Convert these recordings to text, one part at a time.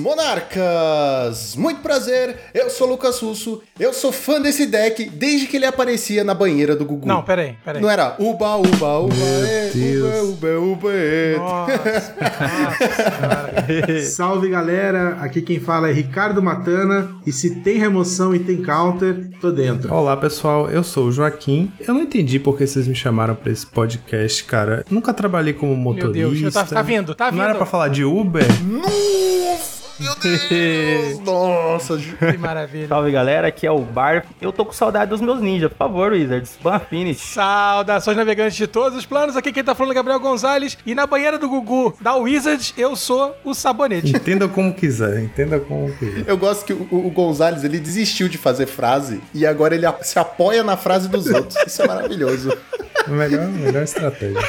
monarcas! Muito prazer, eu sou Lucas Russo, eu sou fã desse deck desde que ele aparecia na banheira do Gugu. Não, peraí, peraí. Não era uba, uba, uba, é, Deus. uba, uba, uba, é. Nossa, nossa. Salve galera, aqui quem fala é Ricardo Matana e se tem remoção e tem counter, tô dentro. Olá pessoal, eu sou o Joaquim. Eu não entendi por que vocês me chamaram pra esse podcast, cara. Nunca trabalhei como Meu motorista. Deus, tá, tá vindo, tá vindo. Não era pra falar de Uber? Nossa, meu Deus! Nossa, Que maravilha. Salve galera, aqui é o Bar. Eu tô com saudade dos meus ninjas, por favor, Wizards. Ban finish. Saudações navegantes de todos os planos. Aqui quem tá falando é Gabriel Gonzalez. E na banheira do Gugu, da Wizard, eu sou o Sabonete. Entenda como quiser, entenda como quiser. Eu gosto que o, o Gonzalez ele desistiu de fazer frase e agora ele se apoia na frase dos outros. Isso é maravilhoso. Melhor, melhor estratégia.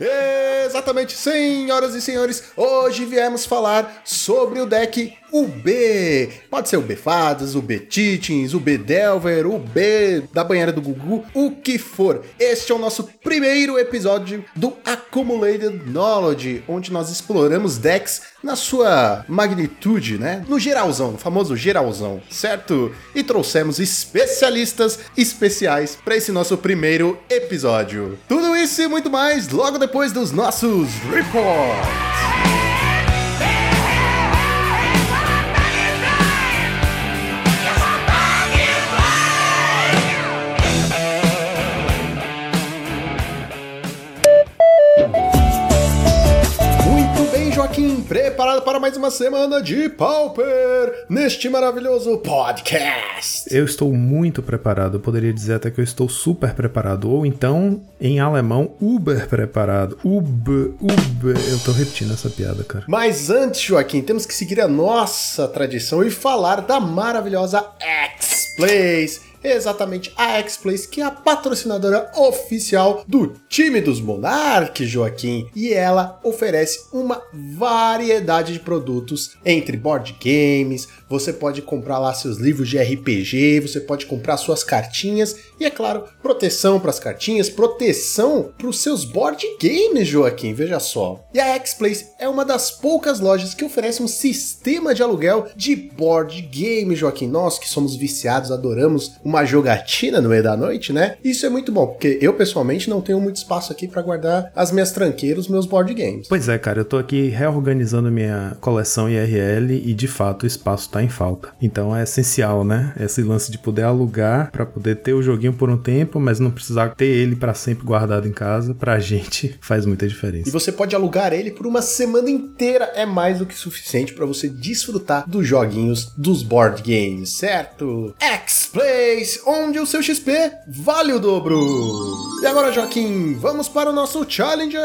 Exatamente, senhoras e senhores, hoje viemos falar sobre o deck UB. Pode ser o B Fadas, o B Titins, o B Delver, o B da banheira do Gugu, o que for. Este é o nosso primeiro episódio do Accumulated Knowledge, onde nós exploramos decks na sua magnitude, né? No geralzão, no famoso geralzão, certo? E trouxemos especialistas especiais para esse nosso primeiro episódio. Tudo isso e muito mais logo depois dos nossos reports. Joaquim, preparado para mais uma semana de Pauper neste maravilhoso podcast. Eu estou muito preparado, eu poderia dizer até que eu estou super preparado, ou então, em alemão, Uber preparado. Uber, Uber. Eu tô repetindo essa piada, cara. Mas antes, Joaquim, temos que seguir a nossa tradição e falar da maravilhosa X-Plays. Exatamente, a X-Plays, que é a patrocinadora oficial do time dos Monarques, Joaquim. E ela oferece uma variedade de produtos entre board games, você pode comprar lá seus livros de RPG, você pode comprar suas cartinhas e, é claro, proteção para as cartinhas, proteção para os seus board games, Joaquim, veja só. E a X-Place é uma das poucas lojas que oferece um sistema de aluguel de board game, Joaquim. Nós que somos viciados, adoramos uma jogatina no meio da noite, né? Isso é muito bom, porque eu pessoalmente não tenho muito espaço aqui para guardar as minhas tranqueiras, meus board games. Pois é, cara, eu tô aqui reorganizando minha coleção IRL e de fato o espaço tá em falta. Então é essencial, né? Esse lance de poder alugar pra poder ter o joguinho por um tempo, mas não precisar ter ele pra sempre guardado em casa, pra gente faz muita E diferença. você pode alugar ele por uma semana inteira, é mais do que suficiente para você desfrutar dos joguinhos dos board games, certo? X-Plays, onde o seu XP vale o dobro. E agora, Joaquim, vamos para o nosso Challenger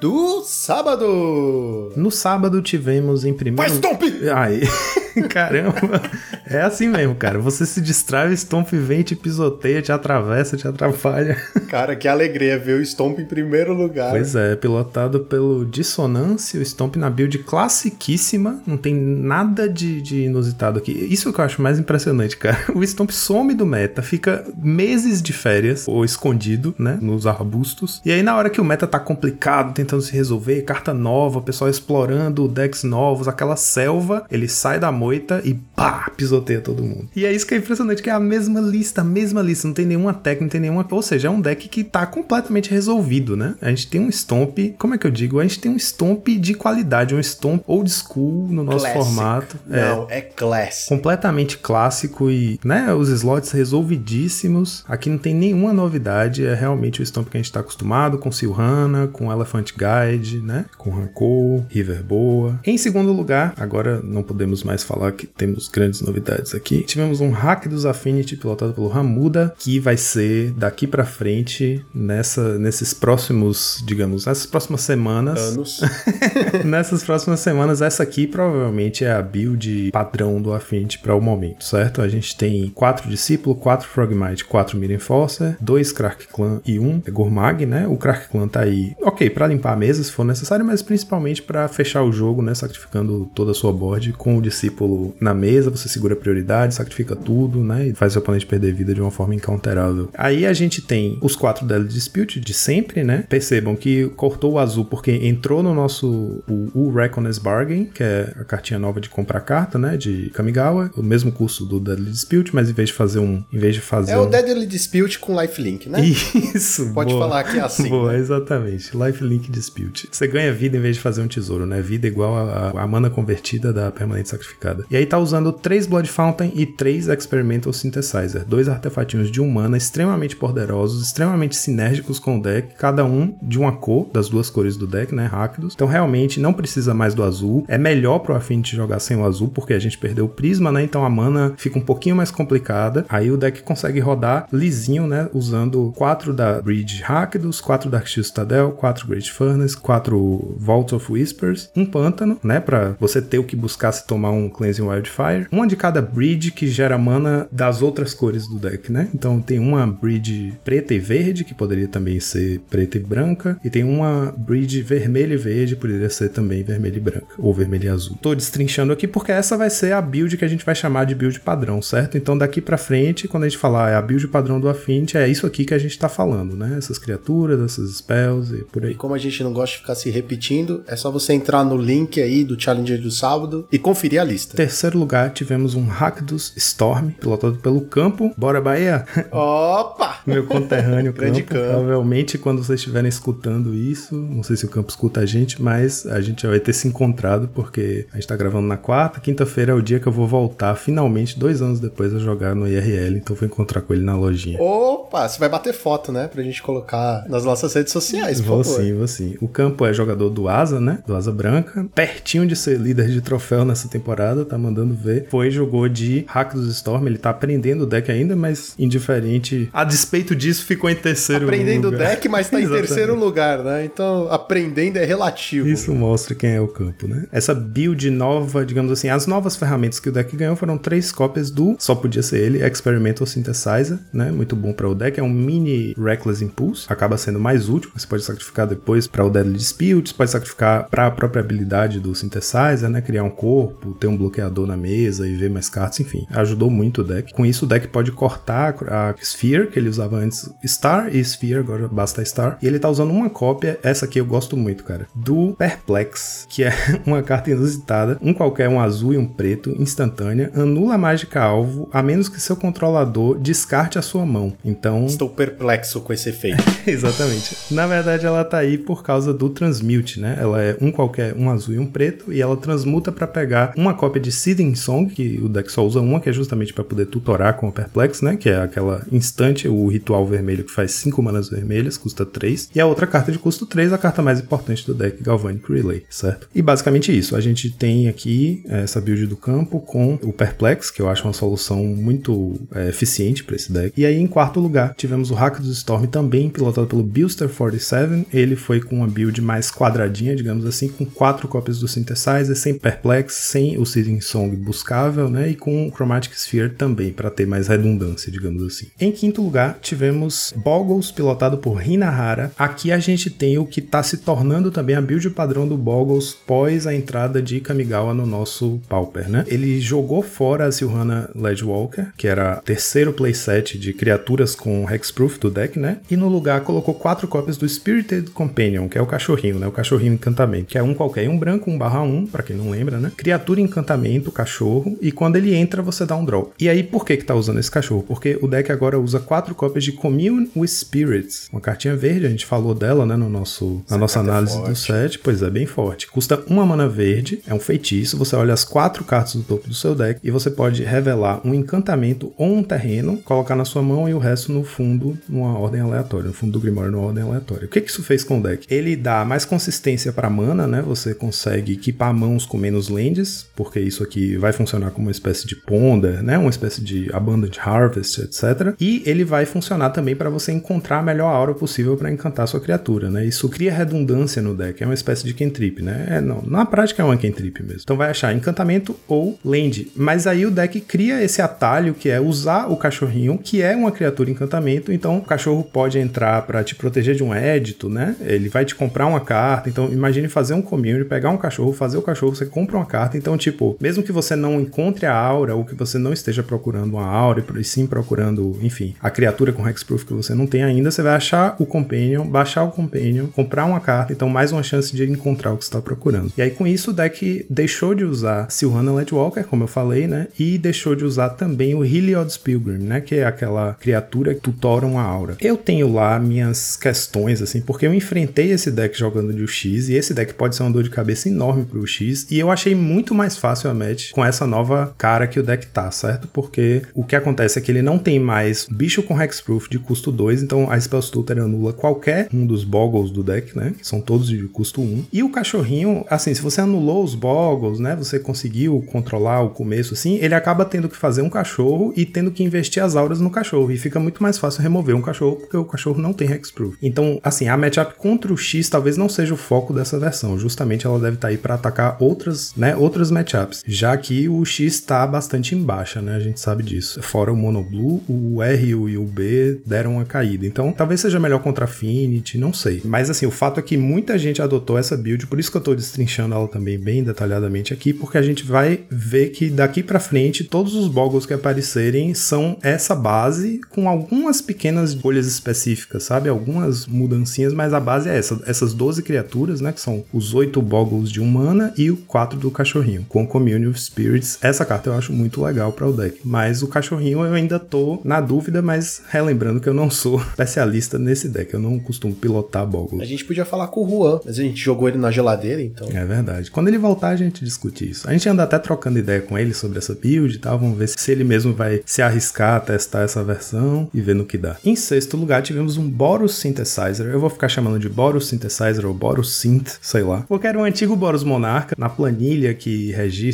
do sábado. No sábado tivemos em primeiro. Vai, Stomp! Ai, caramba. É assim mesmo, cara. Você se distrai, o Stomp vem, te pisoteia, te atravessa, te atrapalha. Cara, que alegria ver o Stomp em primeiro lugar. Pois é, pilotado pelo Dissonância, o Stomp na build classiquíssima, não tem nada de, de inusitado aqui. Isso que eu acho mais impressionante, cara. O Stomp some do meta, fica meses de férias, ou escondido, né, nos arbustos. E aí na hora que o meta tá complicado, tentando se resolver, carta nova, o pessoal explorando decks novos, aquela selva, ele sai da moita e pá, pisoteia todo mundo. E é isso que é impressionante, que é a mesma lista, a mesma lista, não tem nenhuma técnica, não tem nenhuma... Ou seja, é um deck que tá completamente resolvido, né? A gente tem um Stomp, como é que eu digo? A gente tem um Stomp de qualidade, um Stomp old school no nosso Classic. formato. É, Não, é classic. completamente clássico e, né, os slots resolvidíssimos. Aqui não tem nenhuma novidade, é realmente o Stomp que a gente tá acostumado, com Silhana, com Elephant Guide, né, com Rancor, River Boa. Em segundo lugar, agora não podemos mais falar que temos grandes novidades aqui. Tivemos um hack dos Affinity pilotado pelo Ramuda, que vai ser daqui pra frente nessa nesses próximos, digamos, nessas próximas semanas. Anos. Nessas próximas semanas, essa aqui provavelmente é a build padrão do Affinity para o momento, certo? A gente tem quatro discípulos, quatro Frogmite, quatro Mirror Enforcer, dois Krak Clan e um Gourmag, né? O Krak Clan tá aí, ok, para limpar a mesa se for necessário, mas principalmente para fechar o jogo, né? Sacrificando toda a sua board com o discípulo pulo na mesa, você segura a prioridade, sacrifica tudo, né? E faz seu oponente perder vida de uma forma incounterável. Aí a gente tem os quatro Deadly Dispute de sempre, né? Percebam que cortou o azul porque entrou no nosso o, o Reckoner's Bargain, que é a cartinha nova de comprar carta, né? De Kamigawa, o mesmo custo do Deadly Dispute, mas em vez de fazer um, em vez de fazer É um... o Deadly Dispute com lifelink, né? Isso, Pode boa. falar que é assim. Boa, exatamente. Lifelink Dispute. Você ganha vida em vez de fazer um tesouro, né? Vida igual a, a mana convertida da permanente sacrificada. E aí tá usando três Blood Fountain e três Experimental Synthesizer. Dois artefatinhos de um mana extremamente poderosos, extremamente sinérgicos com o deck, cada um de uma cor, das duas cores do deck, né? Rápidos. Então realmente não precisa mais do azul. É melhor pro Affinity jogar sem o azul, porque a gente perdeu o prisma, né? Então a mana fica um pouquinho mais complicada. Aí o deck consegue rodar lisinho, né? Usando quatro da Bridge Rakdos, quatro da Arctis Citadel, quatro Great Furnace, quatro Vault of Whispers, um pântano, né? Pra você ter o que buscar se tomar um Cleansing Wildfire. Uma de cada Bridge que gera mana das outras cores do deck, né? Então tem uma Bridge preta e verde, que poderia também ser preta e branca. E tem uma Bridge vermelha e verde, poderia ser também vermelha e branca. Ou vermelha e azul. Tô destrinchando aqui porque essa vai ser a build que a gente vai chamar de build padrão, certo? Então daqui pra frente, quando a gente falar é a build padrão do Affinity, é isso aqui que a gente tá falando, né? Essas criaturas, essas spells e por aí. E como a gente não gosta de ficar se repetindo, é só você entrar no link aí do Challenger do sábado e conferir a lista. Terceiro lugar, tivemos um Rakdos Storm, pilotado pelo Campo. Bora, Bahia! Opa! Meu conterrâneo Grande Campo. Campo. Provavelmente, quando vocês estiverem escutando isso, não sei se o Campo escuta a gente, mas a gente já vai ter se encontrado, porque a gente tá gravando na quarta, quinta-feira é o dia que eu vou voltar, finalmente, dois anos depois, a jogar no IRL, então vou encontrar com ele na lojinha. Opa! Você vai bater foto, né? Pra gente colocar nas nossas redes sociais, por Vou favor. sim, vou sim. O Campo é jogador do Asa, né? Do Asa Branca. Pertinho de ser líder de troféu nessa temporada, tá mandando ver. Foi, jogou de Hack dos Storm. Ele tá aprendendo o deck ainda, mas indiferente. A despeito disso, ficou em terceiro Aprendendo o lugar. deck, mas tá em terceiro lugar, né? Então, aprendendo é relativo. Isso mostra quem é o campo, né? Essa build nova, digamos assim, as novas ferramentas que o deck ganhou foram três cópias do, só podia ser ele, Experimental Synthesizer, né? Muito bom para o deck. É um mini Reckless Impulse, acaba sendo mais útil. Você pode sacrificar depois para o Deadly Dispute, pode sacrificar para a própria habilidade do Synthesizer, né? Criar um corpo, ter um bloqueador na mesa e ver mais cartas, enfim. Ajudou muito o deck. Com isso, o deck pode cortar a Sphere, que ele usava antes Star e Sphere, agora basta Star. E ele tá usando uma cópia, essa aqui eu gosto muito, cara, do Perplex, que é uma carta inusitada, um qualquer, um azul e um preto, instantânea, anula a mágica alvo, a menos que seu controlador descarte a sua mão. Então, Estou perplexo com esse efeito. Exatamente. Na verdade, ela tá aí por causa do Transmute, né? Ela é um qualquer, um azul e um preto, e ela transmuta pra pegar uma cópia de Seeding Song, que o deck só usa uma, que é justamente pra poder tutorar com o Perplex, né? Que é aquela instante, o ritual vermelho que faz 5 manas vermelhas, custa 3. E a outra carta de custo 3, a carta mais importante do deck, Galvanic Relay, certo? E basicamente isso. A gente tem aqui eh, essa build do campo com o Perplex, que eu acho uma solução muito eh, eficiente pra esse deck. E aí, em quarto lugar, tivemos o Hack dos Storm também, pilotado pelo Buster 47. Ele foi com uma build mais quadradinha, digamos assim, com quatro cópias do Synthesizer, sem Perplex, sem o Seeding Song buscável, né? E com o Chromatic Sphere também, para ter mais redundância, digamos assim. Em quinto lugar, tivemos Boggles, pilotado por Hinahara. Aqui a gente tem o que tá se tornando também a build padrão do Boggles pós a entrada de Kamigawa no nosso Pauper, né? Ele jogou fora a Silhana Ledgewalker, que era terceiro playset de criaturas com Hexproof do deck, né? E no lugar colocou quatro cópias do Spirited Companion, que é o cachorrinho, né? O cachorrinho encantamento, que é um qualquer, um branco, um barra um, pra quem não lembra, né? Criatura encantamento, cachorro, e quando ele entra você dá um draw. E aí por que que tá usando esse cachorro? Porque o deck agora usa quatro cópias de Commune with Spirits, uma cartinha verde, a gente falou dela, né, no nosso, na nossa é análise do forte. set, pois é, bem forte. Custa uma mana verde, é um feitiço, você olha as quatro cartas do topo do seu deck e você pode revelar um encantamento ou um terreno, colocar na sua mão e o resto no fundo, numa ordem aleatória, no fundo do Grimório numa ordem aleatória. O que que isso fez com o deck? Ele dá mais consistência para mana, né? Você consegue equipar mãos com menos lands, porque isso aqui vai funcionar como uma espécie de ponder, né? Uma espécie de abundant harvest, etc. E ele vai funcionar também para você encontrar a melhor aura possível para encantar sua criatura, né? Isso cria redundância no deck, é uma espécie de cantrip, né? É, não, na prática é uma cantrip mesmo. Então vai achar encantamento ou land. Mas aí o deck cria esse atalho que é usar o cachorrinho, que é uma criatura encantamento, então o cachorro pode entrar para te proteger de um édito, né? Ele vai te comprar uma carta, então imagine fazer um community, pegar um cachorro, fazer o cachorro, você compra uma carta, então tipo, supor, mesmo que você não encontre a aura ou que você não esteja procurando uma aura e sim procurando, enfim, a criatura com Hexproof que você não tem ainda, você vai achar o Companion, baixar o Companion, comprar uma carta, então mais uma chance de encontrar o que está procurando. E aí com isso o deck deixou de usar Silhana Ledwalker, como eu falei, né? E deixou de usar também o Heliod's Pilgrim, né? Que é aquela criatura que tutora uma aura. Eu tenho lá minhas questões, assim, porque eu enfrentei esse deck jogando de UX e esse deck pode ser uma dor de cabeça enorme pro UX e eu achei muito mais fácil a match com essa nova cara que o deck tá, certo? Porque o que acontece é que ele não tem mais bicho com Hexproof de custo 2, então a Spell Stutter anula qualquer um dos boggles do deck, né? Que são todos de custo 1. Um. E o cachorrinho, assim, se você anulou os boggles, né? Você conseguiu controlar o começo, assim, ele acaba tendo que fazer um cachorro e tendo que investir as auras no cachorro. E fica muito mais fácil remover um cachorro porque o cachorro não tem Hexproof. Então, assim, a matchup contra o X talvez não seja o foco dessa versão. Justamente ela deve estar tá aí para atacar outras, né? Outras matchups. Já que o X está bastante em baixa, né? A gente sabe disso. Fora o Mono Blue, o R e o B deram uma caída. Então, talvez seja melhor contra Affinity, não sei. Mas assim, o fato é que muita gente adotou essa build, por isso que eu tô destrinchando ela também bem detalhadamente aqui, porque a gente vai ver que daqui para frente todos os boggles que aparecerem são essa base com algumas pequenas bolhas específicas, sabe? Algumas mudancinhas, mas a base é essa, essas 12 criaturas, né, que são os 8 boggles de humana e o 4 do cachorrinho, com Community of Spirits. Essa carta eu acho muito legal para o deck, mas o cachorrinho eu ainda tô na dúvida, mas relembrando que eu não sou especialista nesse deck, eu não costumo pilotar boggles. A gente podia falar com o Juan, mas a gente jogou ele na geladeira, então. É verdade. Quando ele voltar, a gente discute isso. A gente anda até trocando ideia com ele sobre essa build e tal. Vamos ver se ele mesmo vai se arriscar a testar essa versão e ver no que dá. Em sexto lugar, tivemos um Boros Synthesizer. Eu vou ficar chamando de Boros Synthesizer ou Boros Synth, sei lá. Porque era um antigo Boros Monarca. Na planilha que registra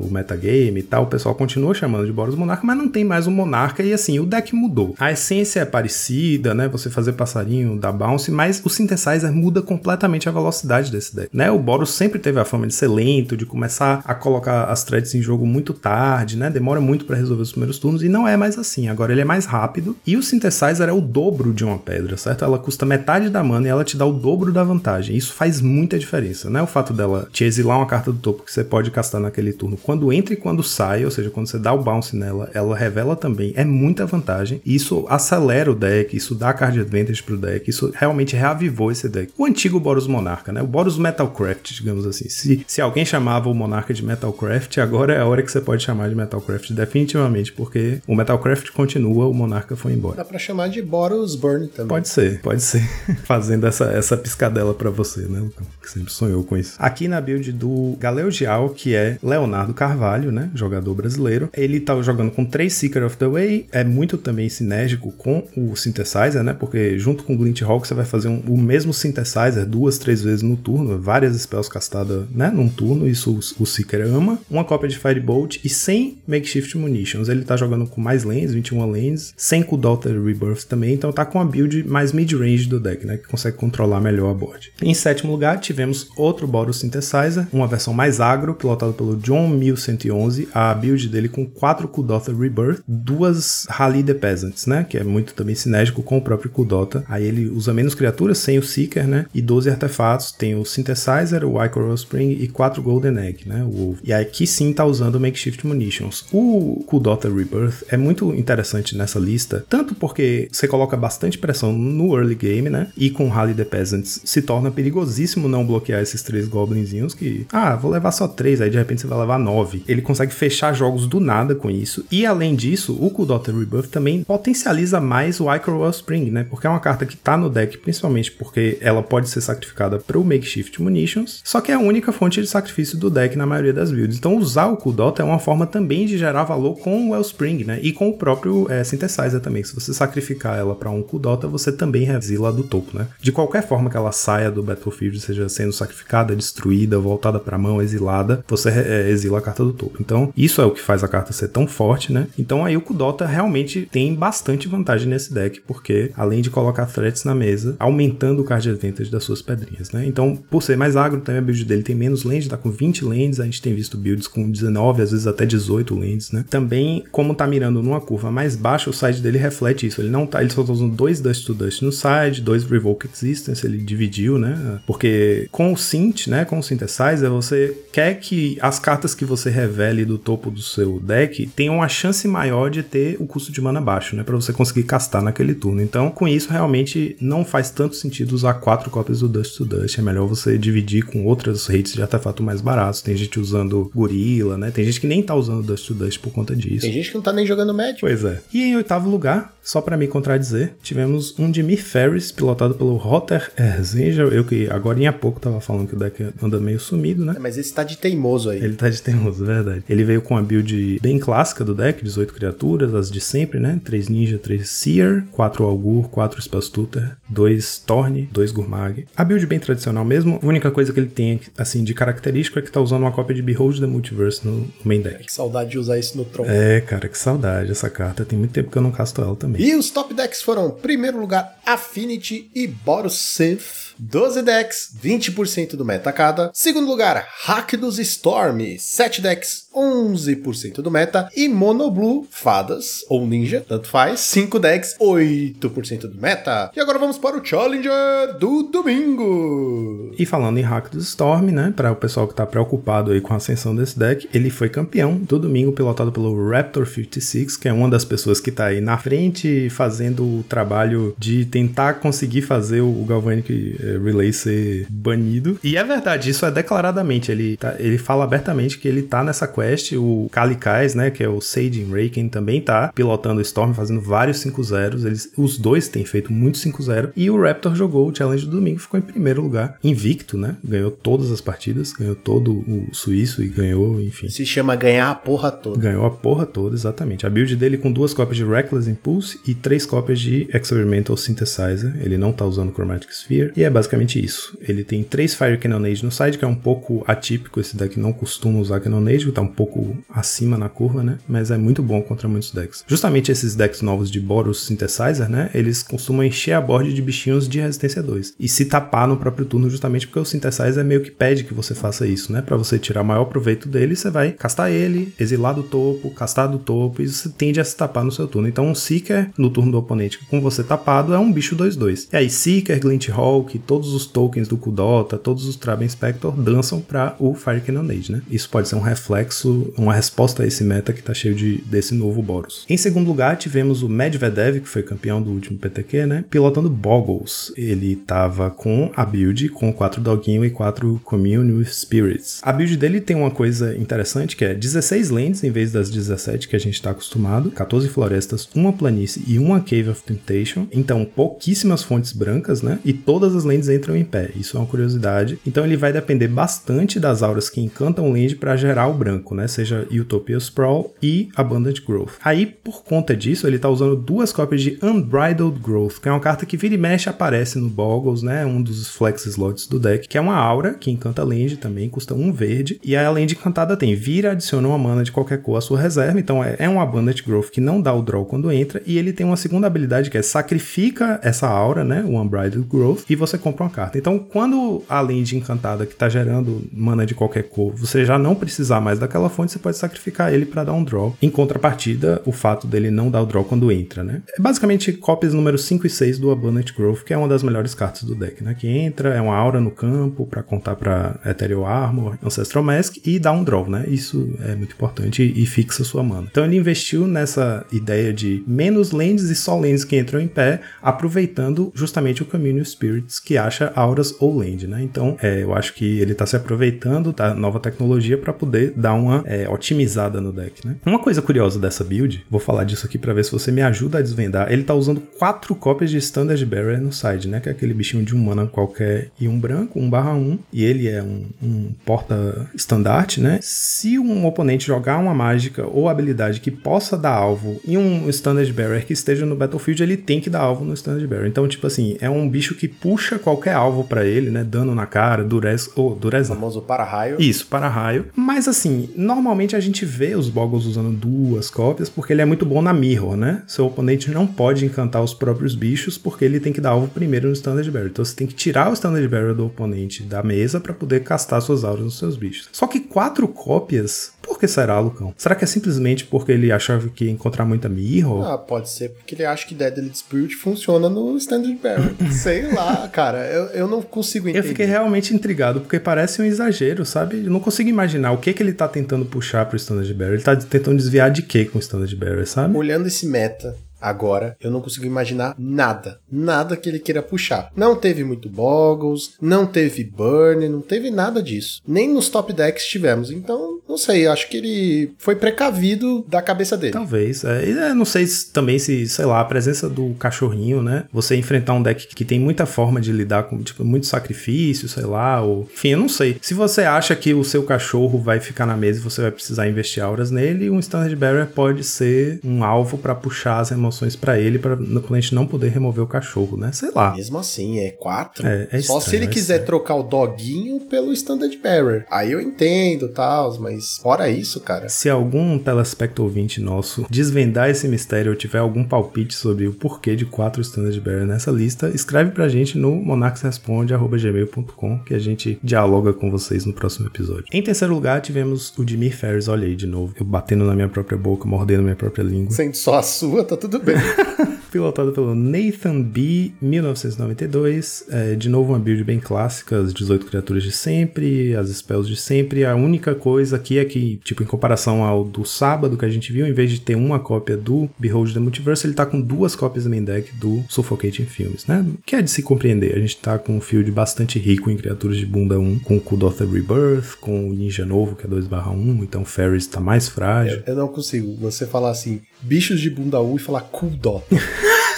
o metagame e tal, o pessoal continua chamando de Boros Monarca, mas não tem mais o Monarca e assim, o deck mudou. A essência é parecida, né? Você fazer passarinho da bounce, mas o Synthesizer muda completamente a velocidade desse deck, né? O Boros sempre teve a fama de ser lento, de começar a colocar as threads em jogo muito tarde, né? Demora muito para resolver os primeiros turnos e não é mais assim. Agora ele é mais rápido e o Synthesizer é o dobro de uma pedra, certo? Ela custa metade da mana e ela te dá o dobro da vantagem. Isso faz muita diferença, né? O fato dela te exilar uma carta do topo que você pode castar naquele turno quando entra e quando sai, ou seja, quando você dá o bounce nela, ela revela também, é muita vantagem. E isso acelera o deck, isso dá card advantage pro deck, isso realmente reavivou esse deck. O antigo Boros Monarca, né? O Boros Metalcraft, digamos assim. Se, se alguém chamava o Monarca de Metalcraft, agora é a hora que você pode chamar de Metalcraft definitivamente, porque o Metalcraft continua, o Monarca foi embora. Dá pra chamar de Boros Burn também. Pode ser, pode ser. Fazendo essa, essa piscadela para você, né, Que sempre sonhou com isso. Aqui na build do Galeu Gial, que é Leonardo Carvalho, né? Jogador brasileiro. Ele tá jogando com três Seeker of the Way, é muito também sinérgico com o Synthesizer, né? Porque junto com o Glint Hawk você vai fazer um, o mesmo Synthesizer duas, três vezes no turno, várias spells castadas, né? Num turno, isso o, o Seeker ama. Uma cópia de Firebolt e sem Makeshift Munitions. Ele tá jogando com mais lanes, 21 lanes, sem Kudalter Rebirth também, então tá com a build mais mid-range do deck, né? Que consegue controlar melhor a board. Em sétimo lugar, tivemos outro Boros Synthesizer, uma versão mais agro, pilotado pelo John 1111, a build dele com 4 Kudalter Rebirth, duas Rally the Peasants, né? Que é muito também sinérgico com o próprio Kudota. Aí ele usa menos criaturas, sem o Seeker, né? E 12 artefatos, tem o Synthesizer, o Icor Spring e 4 Golden Egg, né? O Wolf. E aqui sim tá usando o Makeshift Munitions. O Kudota Rebirth é muito interessante nessa lista, tanto porque você coloca bastante pressão no early game, né? E com Rally the Peasants se torna perigosíssimo não bloquear esses três goblinzinhos que, ah, vou levar só três, aí de repente você vai levar nove. Ele consegue fechar jogos do nada com isso. E além disso, o Kudota Rebirth também potencializa mais o Icor Spring, né? Porque é uma carta que tá no deck, principalmente porque ela pode ser sacrificada pro Makeshift Munitions, só que é a única fonte de sacrifício do deck na maioria das builds. Então usar o Kudota é uma forma também de gerar valor com o Wellspring, né? E com o próprio é, Synthesizer também. Se você sacrificar ela para um Kudota, você também resila do topo, né? De qualquer forma que ela saia do Battlefield, seja sendo sacrificada, destruída, voltada para mão, exilada, você é, exila a carta do topo. Então, isso é o que faz a carta ser tão forte, né? Então aí o Kudota realmente tem bastante vantagem nesse deck, porque além de colocar threats na mesa, aumentando o card advantage das suas pedrinhas, né? Então, por ser mais agro, também a build dele tem menos lands, tá com 20 lands, a gente tem visto builds com 19, às vezes até 18 lands, né? Também, como tá mirando numa curva mais baixa, o side dele reflete isso. Ele não tá, ele só tá usando dois Dust to Dust no side, dois Revoke Existence, ele dividiu, né? Porque com o Synth, né, com o Synthesizer, você quer que as as cartas que você revele do topo do seu deck têm uma chance maior de ter o custo de mana baixo, né? Pra você conseguir castar naquele turno. Então, com isso, realmente não faz tanto sentido usar quatro cópias do Dust to Dust. É melhor você dividir com outras rates de artefato mais baratos. Tem gente usando gorila, né? Tem gente que nem tá usando Dust to Dust por conta disso. Tem gente que não tá nem jogando Magic. Pois é. E em oitavo lugar, só pra me contradizer, tivemos um Jimmy Ferris, pilotado pelo Rotter Erzinger. Eu que agora em pouco tava falando que o deck anda meio sumido, né? É, Mas esse tá de teimoso aí. Ele tá de teimoso, é verdade. Ele veio com a build bem clássica do deck, 18 criaturas, as de sempre, né? 3 Ninja, 3 Seer, 4 Augur, 4 Spellstutter, 2 Torne, 2 Gurmag. A build bem tradicional mesmo. A única coisa que ele tem, assim, de característico é que tá usando uma cópia de Behold the Multiverse no main deck. Que saudade de usar isso no tronco. É, cara, que saudade essa carta. Tem muito tempo que eu não casto ela também. E os top decks foram, primeiro lugar, Affinity e Boros Synth. 12 decks, 20% do meta cada. Segundo lugar, Hack dos Storm, 7 decks, 11% do meta. E Mono Blue, Fadas ou Ninja, tanto faz, 5 decks, 8% do meta. E agora vamos para o Challenger do domingo. E falando em Hack do Storm, né, para o pessoal que tá preocupado aí com a ascensão desse deck, ele foi campeão do domingo pilotado pelo Raptor 56, que é uma das pessoas que tá aí na frente fazendo o trabalho de tentar conseguir fazer o Galvanic Relay ser banido. E é verdade, isso é declaradamente, ele, tá- ele fala abertamente que ele tá nessa quest, o Kalikais, né, que é o Sage Raken, também tá pilotando o Storm, fazendo vários 5-0, eles, os dois têm feito muito 5-0, e o Raptor jogou o Challenge do domingo, ficou em primeiro lugar, invicto, né, ganhou todas as partidas, ganhou todo o suíço e ganhou, enfim. Se chama ganhar a porra toda. Ganhou a porra toda, exatamente. A build dele com duas cópias de Reckless Impulse e três cópias de Experimental Synthesizer. Ele não tá usando Chromatic Sphere. E é basicamente isso. Ele tem três Fire Cannonade no side, que é um pouco atípico. Esse deck não costuma usar Cannonade, tá um pouco acima na curva, né? Mas é muito bom contra muitos decks. Justamente esses decks novos de Boros Synthesizer, né? Eles costumam encher a board de bichinhos de resistência 2. E se tapar no próprio turno, justamente porque o Synthesizer meio que pede que você faça isso, né? Pra você tirar maior proveito dele, você vai castar ele, exilar do topo, castar do topo, e você tende a se tapar no seu turno. Então, um Seeker no turno do oponente com você tapado é um bicho 2-2. E aí, Seeker, Glint Hawk, todos os tokens do Kudota, todos os Traben Spector dançam para o Fire Cannonade, né? Isso pode ser um reflexo, uma resposta a esse meta que tá cheio de, desse novo Boros. Em segundo lugar, tivemos o Medvedev, que foi campeão do último PTQ, né? Pilotando Boggles. Ele tava com a build com 4 Doguinho e 4 Commune with Spirits. A build dele tem uma coisa interessante que é 16 lands em vez das 17 que a gente tá acostumado, 14 florestas, uma planície e uma Cave of Temptation. Então, pouquíssimas fontes brancas, né? E todas as lands entram em pé. Isso é uma curiosidade. Então, ele vai depender bastante das auras que encantam land para gerar o branco, né? Seja Utopia Sprawl e Abundant Growth. Aí, por conta disso, ele tá usando duas cópias de Unbridled Growth, que é uma carta que vira e mexe aparece no Boggles, né? Um dos flex slots do deck, que é uma aura que encanta land também, custa um verde. E a land encantada tem vira, adiciona uma mana de qualquer cor à sua reserva. Então é, é um Abundant Growth que não dá o draw quando entra. E ele tem uma segunda habilidade que é sacrifica essa aura, né? O Unbridled Growth, e você compra uma carta. Então, quando a land encantada que tá gerando mana de qualquer cor, você já não precisar mais daquela fonte, você pode sacrificar ele para dar um draw. Em contrapartida, o fato dele não dar o draw quando entra, né? É basicamente cópias número 5 e 6 do Abundant Growth, que é uma das melhores cartas do deck, né? Que entra, é uma aura no campo para contar para Ethereal Armor, Ancestral Mask e dá um draw, né? Isso é muito importante e, fixa sua mana. Então ele investiu nessa ideia de menos lands e só lands que entram em pé, aproveitando justamente o Communal Spirits que acha auras ou land, né? Então é, eu acho que ele tá se aproveitando da nova tecnologia para poder dar uma é, otimizada no deck, né? Uma coisa curiosa dessa build, vou falar disso aqui para ver se você me ajuda a desvendar. Ele tá usando quatro cópias de Standard Barrier no side, né? Que é aquele bichinho de um mana qualquer e um branco, 1 barra 1, e ele é um, um porta estandarte, né? Se um oponente jogar uma mágica ou habilidade que possa dar alvo em um Standard Barrier que esteja no Battlefield, ele tem que dar alvo no Standard Barrier. Então, tipo assim, é um bicho que puxa qualquer alvo para ele, né? Dano na cara, durez, ou oh, durez O famoso para-raio. isso, para raio. Mas assim, normalmente a gente vê os Boggles usando duas cópias porque ele é muito bom na Mirror, né? Seu oponente não pode encantar os próprios bichos porque ele tem que dar alvo primeiro no Standard Barrier. Então você tem que tirar o Standard Barrier do oponente da mesa para poder castar suas auras nos seus bichos. Só que quatro cópias, por que será, Lucão? Será que é simplesmente porque ele achava que ia encontrar muita mirror? Ah, pode ser porque ele acha que Deadly Spirit funciona no Standard Bearer. Sei lá, cara. Eu, eu não consigo entender. Eu fiquei realmente intrigado, porque parece um exagero, sabe? Eu não consigo imaginar o que, que ele tá tentando puxar pro Standard Bearer. Ele tá tentando desviar de quê com o Standard Bearer, sabe? Olhando esse meta, Agora, eu não consigo imaginar nada, nada que ele queira puxar. Não teve muito Boggles, não teve Burn, não teve nada disso. Nem nos top decks tivemos. Então, não sei, acho que ele foi precavido da cabeça dele. Talvez. É, é, não sei se, também se, sei lá, a presença do cachorrinho, né? Você enfrentar um deck que tem muita forma de lidar com, tipo, muito sacrifício, sei lá, ou... Enfim, eu não sei. Se você acha que o seu cachorro vai ficar na mesa e você vai precisar investir auras nele, um Standard Bearer pode ser um alvo para puxar as para ele para a gente não poder remover o cachorro, né? Sei lá. Mesmo assim, é quatro. É, é Só estranho, se ele é quiser estranho. trocar o doguinho pelo Standard Bearer. Aí eu entendo, tal, mas fora isso, cara. Se algum telespecto ouvinte nosso desvendar esse mistério ou tiver algum palpite sobre o porquê de quatro Standard Bearer nessa lista, escreve pra gente no monaxresponde.gmail.com que a gente dialoga com vocês no próximo episódio. Em terceiro lugar, tivemos o Dimir Ferris, olha aí de novo, eu batendo na minha própria boca, mordendo minha própria língua. Sendo só a sua, tá tudo bem. pilotado pelo Nathan B, 1992. É, de novo, uma build bem clássica, as 18 criaturas de sempre, as spells de sempre. A única coisa aqui é que, tipo, em comparação ao do sábado que a gente viu, em vez de ter uma cópia do Behold the Multiverse, ele tá com duas cópias do main deck do Suffocating Films, né? Que é de se compreender. A gente tá com um field bastante rico em criaturas de bunda 1, com o Kudotha Rebirth, com o Ninja novo, que é 2/1, então Ferris tá mais frágil. Eu não consigo. Você falar assim, bichos de bunda U e falar cool dota.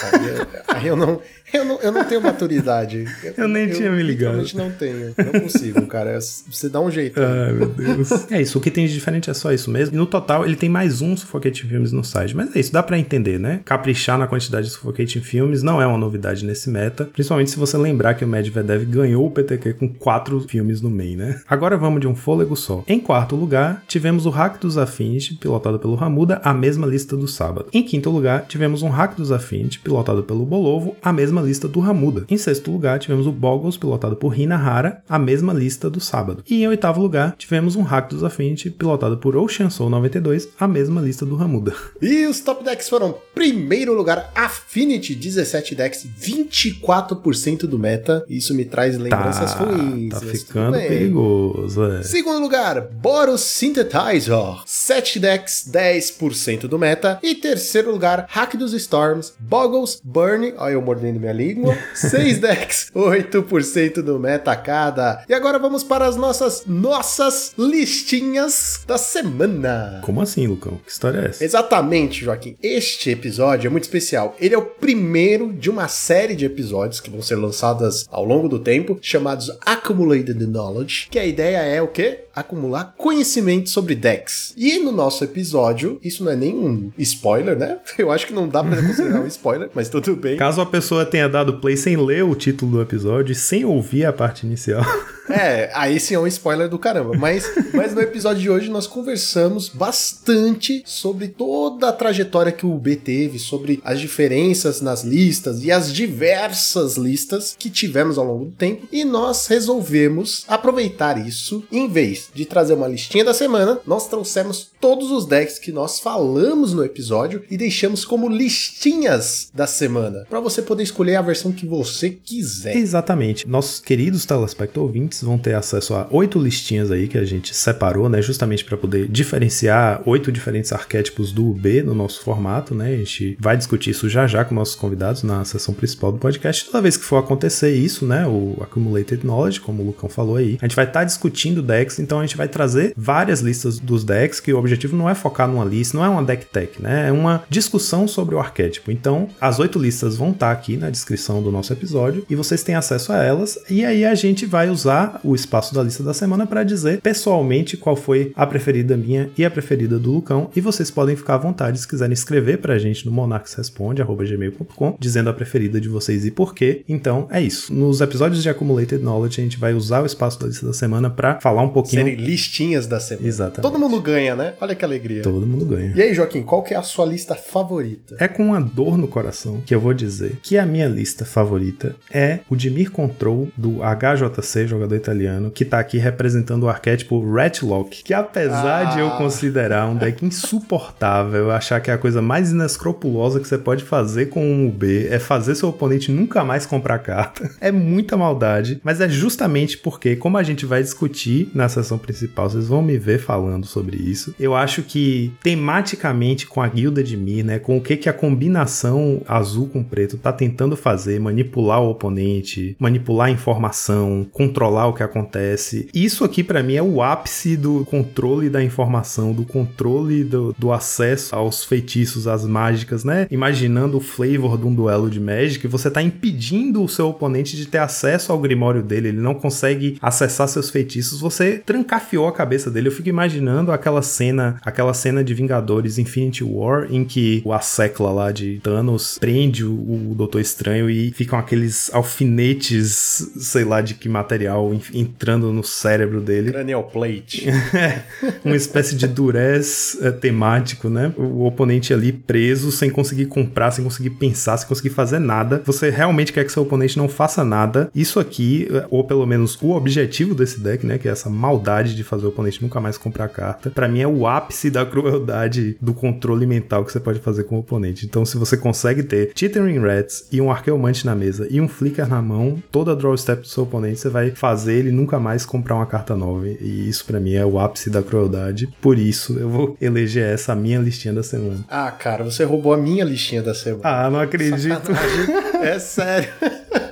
Aí eu, aí eu não, eu não, eu não tenho maturidade. Eu nem tinha me ligado. literalmente não tenho. Não consigo, cara. Você dá um jeito. Ai, meu Deus. é isso, o que tem de diferente é só isso mesmo. E no total, ele tem mais um Suffocating Filmes no site. Mas é isso, dá pra entender, né? Caprichar na quantidade de Suffocating Filmes não é uma novidade nesse meta. Principalmente se você lembrar que o Medvedev ganhou o PTQ com quatro filmes no main, né? Agora vamos de um fôlego só. Em quarto lugar, tivemos o Hack dos Affinity, pilotado pelo Ramuda, a mesma lista do sábado. Em quinto lugar, tivemos um Hack dos Affinity, pilotado pelo Bolovo, a mesma lista do Ramuda. Em sexto lugar, tivemos o Boggles, pilotado por Hinahara, a mesma lista do sábado. E em oitavo lugar, tivemos um Hack dos Affinity, pilotado por Ocean Soul 92, a mesma lista do Ramuda. E os top decks foram: primeiro lugar, Affinity, 17 decks, 24% do meta. Isso me traz lembranças ruins. tá mas tudo ficando perigoso, é. Segundo lugar, Boros Synthetizer, 7 decks, 10% do meta. E terceiro lugar, Hack dos Storms, Boggles, Burn, olha eu mordendo minha língua, 6 decks, 8% do meta cada. E agora vamos para as nossas, nossas listinhas da semana. Como assim, Lucão? Que história é essa? Exatamente, Joaquim. Este episódio é muito especial. Ele é o primeiro de uma série de episódios que vão ser lançadas ao longo do tempo, chamados Accumulated Knowledge, que a ideia é o quê? Acumular conhecimento sobre decks. E no nosso episódio, isso não é nem um spoiler, né? Eu acho que não dá pra considerar um spoiler, mas tudo bem. Caso a pessoa tenha dado play sem ler o título do episódio e sem ouvir a parte inicial. É, aí sim é um spoiler do caramba. Mas, mas no episódio de hoje nós conversamos bastante sobre toda a trajetória que o B teve, sobre as diferenças nas listas e as diversas listas que tivemos ao longo do tempo. E nós resolvemos aproveitar isso. Em vez de trazer uma listinha da semana, nós trouxemos todos os decks que nós falamos no episódio e deixamos como listinhas da semana. Para você poder escolher a versão que você quiser. Exatamente. Nossos queridos telespecto ouvintes vão ter acesso a oito listinhas aí que a gente separou, né? Justamente para poder diferenciar oito diferentes arquétipos do UB no nosso formato, né? A gente vai discutir isso já já com nossos convidados na sessão principal do podcast. Toda vez que for acontecer isso, né? O Accumulated Knowledge, como o Lucão falou aí, a gente vai estar discutindo decks, então a gente vai trazer várias listas dos decks, que o objetivo não é focar numa lista, não é uma deck tech, né? É uma discussão sobre o arquétipo. Então, as oito listas vão estar aqui na descrição do nosso episódio e vocês têm acesso a elas. E aí a gente vai usar o espaço da lista da semana para dizer pessoalmente qual foi a preferida minha e a preferida do Lucão. E vocês podem ficar à vontade se quiserem escrever pra gente no monarchsresponde@gmail.com dizendo a preferida de vocês e por quê. Então, é isso. Nos episódios de Accumulated Knowledge a gente vai usar o espaço da lista da semana para falar um pouquinho Serem listinhas da semana. Exatamente. Todo mundo ganha, né? Olha que alegria. Todo mundo ganha. E aí, Joaquim, qual que é a sua lista favorita? É com uma dor no coração que eu vou dizer que a minha lista favorita é o Dimir Control do HJC, jogador italiano, que tá aqui representando o arquétipo Ratlock, que apesar Ah. de eu considerar um deck insuportável, achar que é a coisa mais inescrupulosa que você pode fazer com um UB é fazer seu oponente nunca mais comprar carta. É muita maldade, mas é justamente porque, como a gente vai discutir na sessão principal, vocês vão me ver falando sobre isso. Eu acho que tematicamente com a guilda de Mir, né, com o que que a combinação azul com preto tá tentando fazer, manipular o oponente, manipular a informação, controlar o que acontece. Isso aqui pra mim é o ápice do controle da informação, do controle do, do acesso aos feitiços, às mágicas, né? Imaginando o flavor de um duelo de Magic, você tá impedindo o seu oponente de ter acesso ao grimório dele, ele não consegue acessar seus feitiços, você trancafiou a cabeça dele. Eu fico imaginando aquela cena, aquela cena de Vingadores Infinity War em que o Assecla lá de Thanos prende o, o Doutor Estranho e ficam aqueles alfinetes, sei lá de que material, entrando no cérebro dele. Cranial Plate. Uma espécie de durez eh, temático, né? O oponente ali preso, sem conseguir comprar, sem conseguir pensar, sem conseguir fazer nada. Você realmente quer que seu oponente não faça nada. Isso aqui, eh, ou pelo menos o objetivo desse deck, né? Que é essa maldade de fazer o oponente nunca mais comprar carta. Pra mim é o ápice da crueldade do controle mental que você pode fazer com o oponente. Então, se você consegue ter Chittering Rats e um Arqueomante na mesa e um Flicker na mão, toda draw step do seu oponente, você vai fazer ele nunca mais comprar uma carta nova. E isso pra mim é o ápice da crueldade. Por isso, eu vou eleger essa minha listinha da semana. Ah, cara, você roubou a minha listinha da semana. Ah, não acredito. É sério.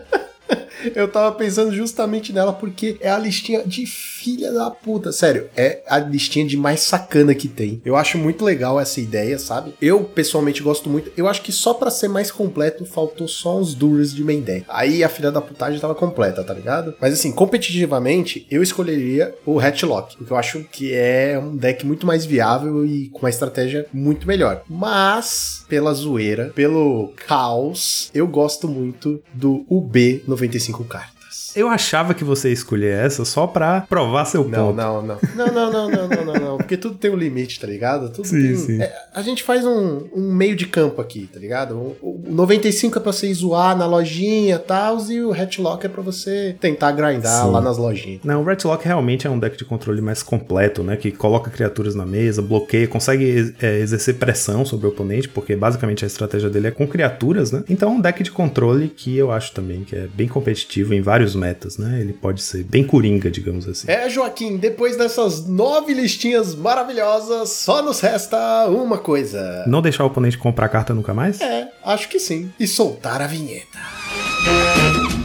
Eu tava pensando justamente nela porque é a listinha de filha da puta. Sério, é a listinha de mais sacana que tem. Eu acho muito legal essa ideia, sabe? Eu pessoalmente gosto muito. Eu acho que só pra ser mais completo faltou só uns duros de deck. Aí a filha da putagem tava completa, tá ligado? Mas assim, competitivamente, eu escolheria o Hatchlock, porque eu acho que é um deck muito mais viável e com uma estratégia muito melhor. Mas, pela zoeira, pelo caos, eu gosto muito do UB 95 cartas. Eu achava que você ia escolher essa só pra provar seu Não, ponto. não, não. Não, não, não, não, não, não, não. Porque tudo tem um limite, tá ligado? Tudo Sim, tem... sim. É, a gente faz um, um meio de campo aqui, tá ligado? O, o 95 é pra você zoar na lojinha e tal, e o Hatchlock é pra você tentar grindar Sim. lá nas lojinhas. Não, o Ratlock realmente é um deck de controle mais completo, né? Que coloca criaturas na mesa, bloqueia, consegue é, exercer pressão sobre o oponente, porque basicamente a estratégia dele é com criaturas, né? Então é um deck de controle que eu acho também que é bem competitivo em vários metas, né? Ele pode ser bem coringa, digamos assim. É, Joaquim, depois dessas nove listinhas maravilhosas, só nos resta uma coisa. Não deixar o oponente comprar carta nunca mais? É, acho que sim. E soltar a vinheta. Muito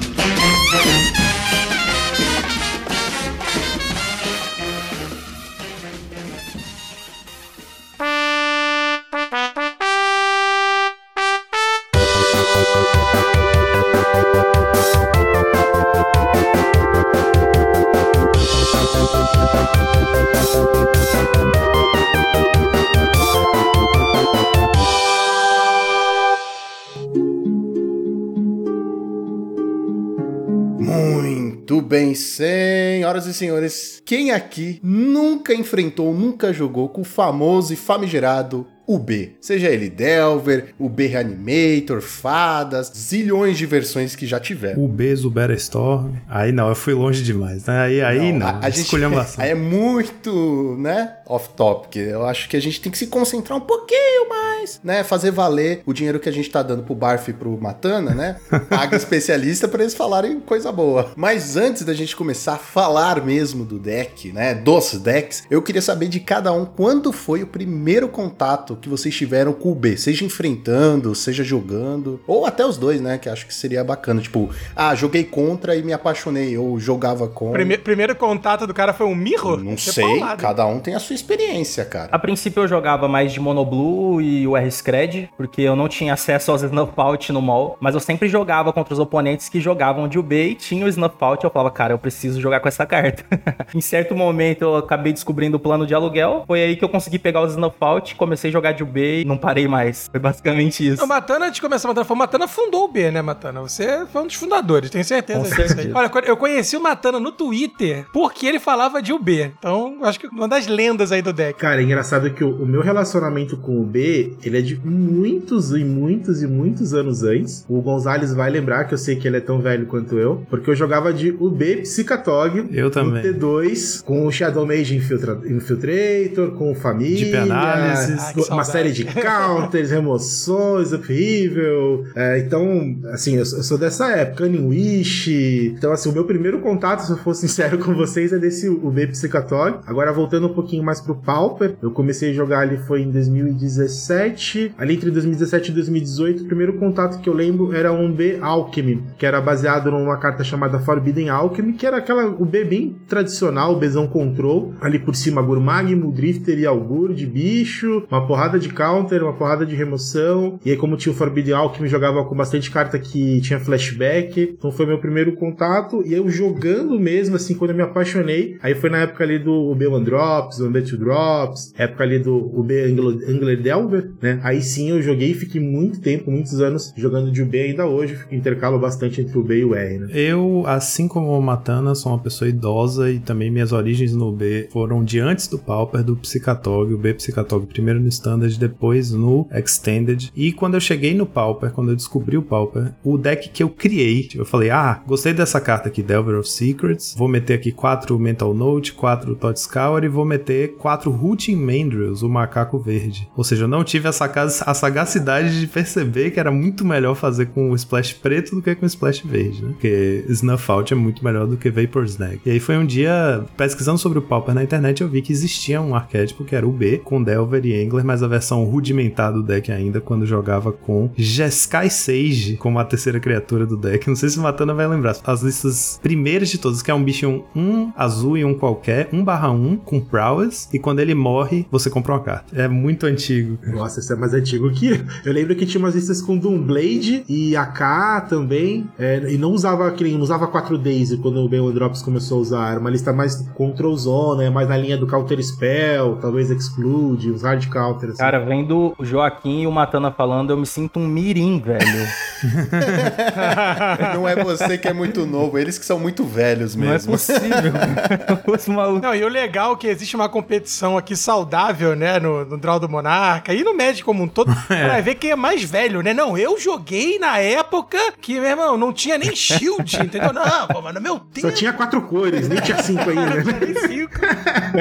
bem, senhoras e senhores. Quem aqui nunca enfrentou, nunca jogou com o famoso e famigerado UB? Seja ele Delver, UB Reanimator, Fadas, zilhões de versões que já tiveram. O Bezo Better Store. Aí não, eu fui longe demais. né? Aí, aí não. a, a gente aí é muito, né, off topic. Eu acho que a gente tem que se concentrar um pouquinho mais, né, fazer valer o dinheiro que a gente tá dando pro Barf e pro Matana, né? Paga especialista pra eles falarem coisa boa. Mas antes da gente começar a falar mesmo do deck, né, dos decks, eu queria saber de cada um quando foi o primeiro contato que vocês tiveram com o B, seja enfrentando, seja jogando, ou até os dois, né, que acho que seria bacana, tipo, ah, joguei contra e me apaixonei, ou jogava com Prime- primeiro contato do cara foi um mirro? não é sei, cada um tem a sua experiência, cara. A princípio eu jogava mais de Monoblue e o R-Scred, porque eu não tinha acesso aos Snuff Out no mall, mas eu sempre jogava contra os oponentes que jogavam de UB e tinha o Snuff Out, eu falava, cara, eu preciso jogar com essa carta. em certo momento eu acabei descobrindo o plano de aluguel, foi aí que eu consegui pegar os Snuff Out, comecei a jogar jogar de UB e não parei mais. Foi basicamente isso. O Matana, antes de começar a Matana, foi o Matana fundou o B, né, Matana? Você foi um dos fundadores, tenho certeza Com disso aí. Olha, eu conheci o Matana no Twitter porque ele falava de UB. Então, acho que uma das lendas aí do deck. Cara, é engraçado que o, o meu relacionamento com o B, ele é de muitos e muitos e muitos anos antes. O Gonzalez vai lembrar que eu sei que ele é tão velho quanto eu, porque eu jogava de UB Psicatog Eu também. no T2, com o Shadow Mage Infiltra- Infiltrator, com o Família, Deep Analysis. Que uma série de counters, remoções, upheaval. É, então, assim, eu, sou- eu sou dessa época, Wish. Então, assim, o meu primeiro contato, se eu for sincero com vocês, é desse UB Psicatog. Agora, voltando um pouquinho mais pro Pauper, eu comecei a jogar ali foi em 2017. Ali entre 2017 e 2018, o primeiro contato que eu lembro era um B Alchemy, que era baseado numa carta chamada Forbidden Alchemy, que era aquela o B bem tradicional, o Bzão Control. Ali por cima, Gurmag, Muldrifter e Augur de bicho, uma porrada de counter, uma porrada de remoção. E aí, como tinha o Forbidden Alchemy, jogava com bastante carta que tinha flashback. Então foi meu primeiro contato. E eu jogando mesmo, assim, quando eu me apaixonei. Aí foi na época ali do UB One Drops, UB Two Drops, época ali do Anglo- Angler Delver, né? Aí sim eu joguei e fiquei muito tempo, muitos anos jogando de UB ainda hoje. Intercalo bastante entre o B e o R, né? Eu, assim como o Matana, sou uma pessoa idosa e também minhas origens no B foram de antes do Pauper, do Psicatog, o B Psicatog primeiro no Standard, depois no Extended. E quando eu cheguei no Pauper, quando eu descobri o Pauper, o deck que eu criei, eu falei, ah, gostei dessa carta aqui, Delver of Secrets, vou meter aqui quatro Mental Note, quatro Tot Scour e vou meter quatro Rooting Mandrills, o macaco verde. Ou seja, eu não tive a, saca- a sagacidade de perceber que era muito melhor fazer com o Splash preto do que com o Splash verde, né? Porque Snuff Out é muito melhor do que Vapor Snag. E aí foi um dia, pesquisando sobre o Pauper na internet, eu vi que existia um arquétipo que era o B, com Delver e Angler, mas a versão rudimentar do deck ainda, quando jogava com Jeskai Sage como a terceira criatura do deck. Não sei se Matana vai lembrar. As listas primeiras de todas, que é um bicho um azul e um qualquer, 1 barra 1, com Prowess, e quando ele morre, você compra uma carta. É muito antigo. Nossa, esse é mais antigo que eu. Eu lembro que tinha umas listas com Doomblade e AK também. é, e não usava aquele, não usava 4 Days quando o Ben Drops começou a usar. Era uma lista mais Control Zone, né, mais na linha do Counter Spell, talvez Exclude, uns hard counters. Assim. Cara, vendo o Joaquim e o Matana falando, eu me sinto um mirim, velho. Não é você que é muito novo, eles que são muito velhos Não é mesmo. possível. Os malucos. Não, e o legal é que existe uma competição aqui saudável, né, no, no Draw do Monarca e no Magic como um todo, pra ver quem é mais velho, né? Não, eu joguei na época que, meu irmão, não tinha nem shield, entendeu? Não, pô, mas no meu tempo... Só tinha quatro cores, nem tinha cinco ainda. né? Nem cinco.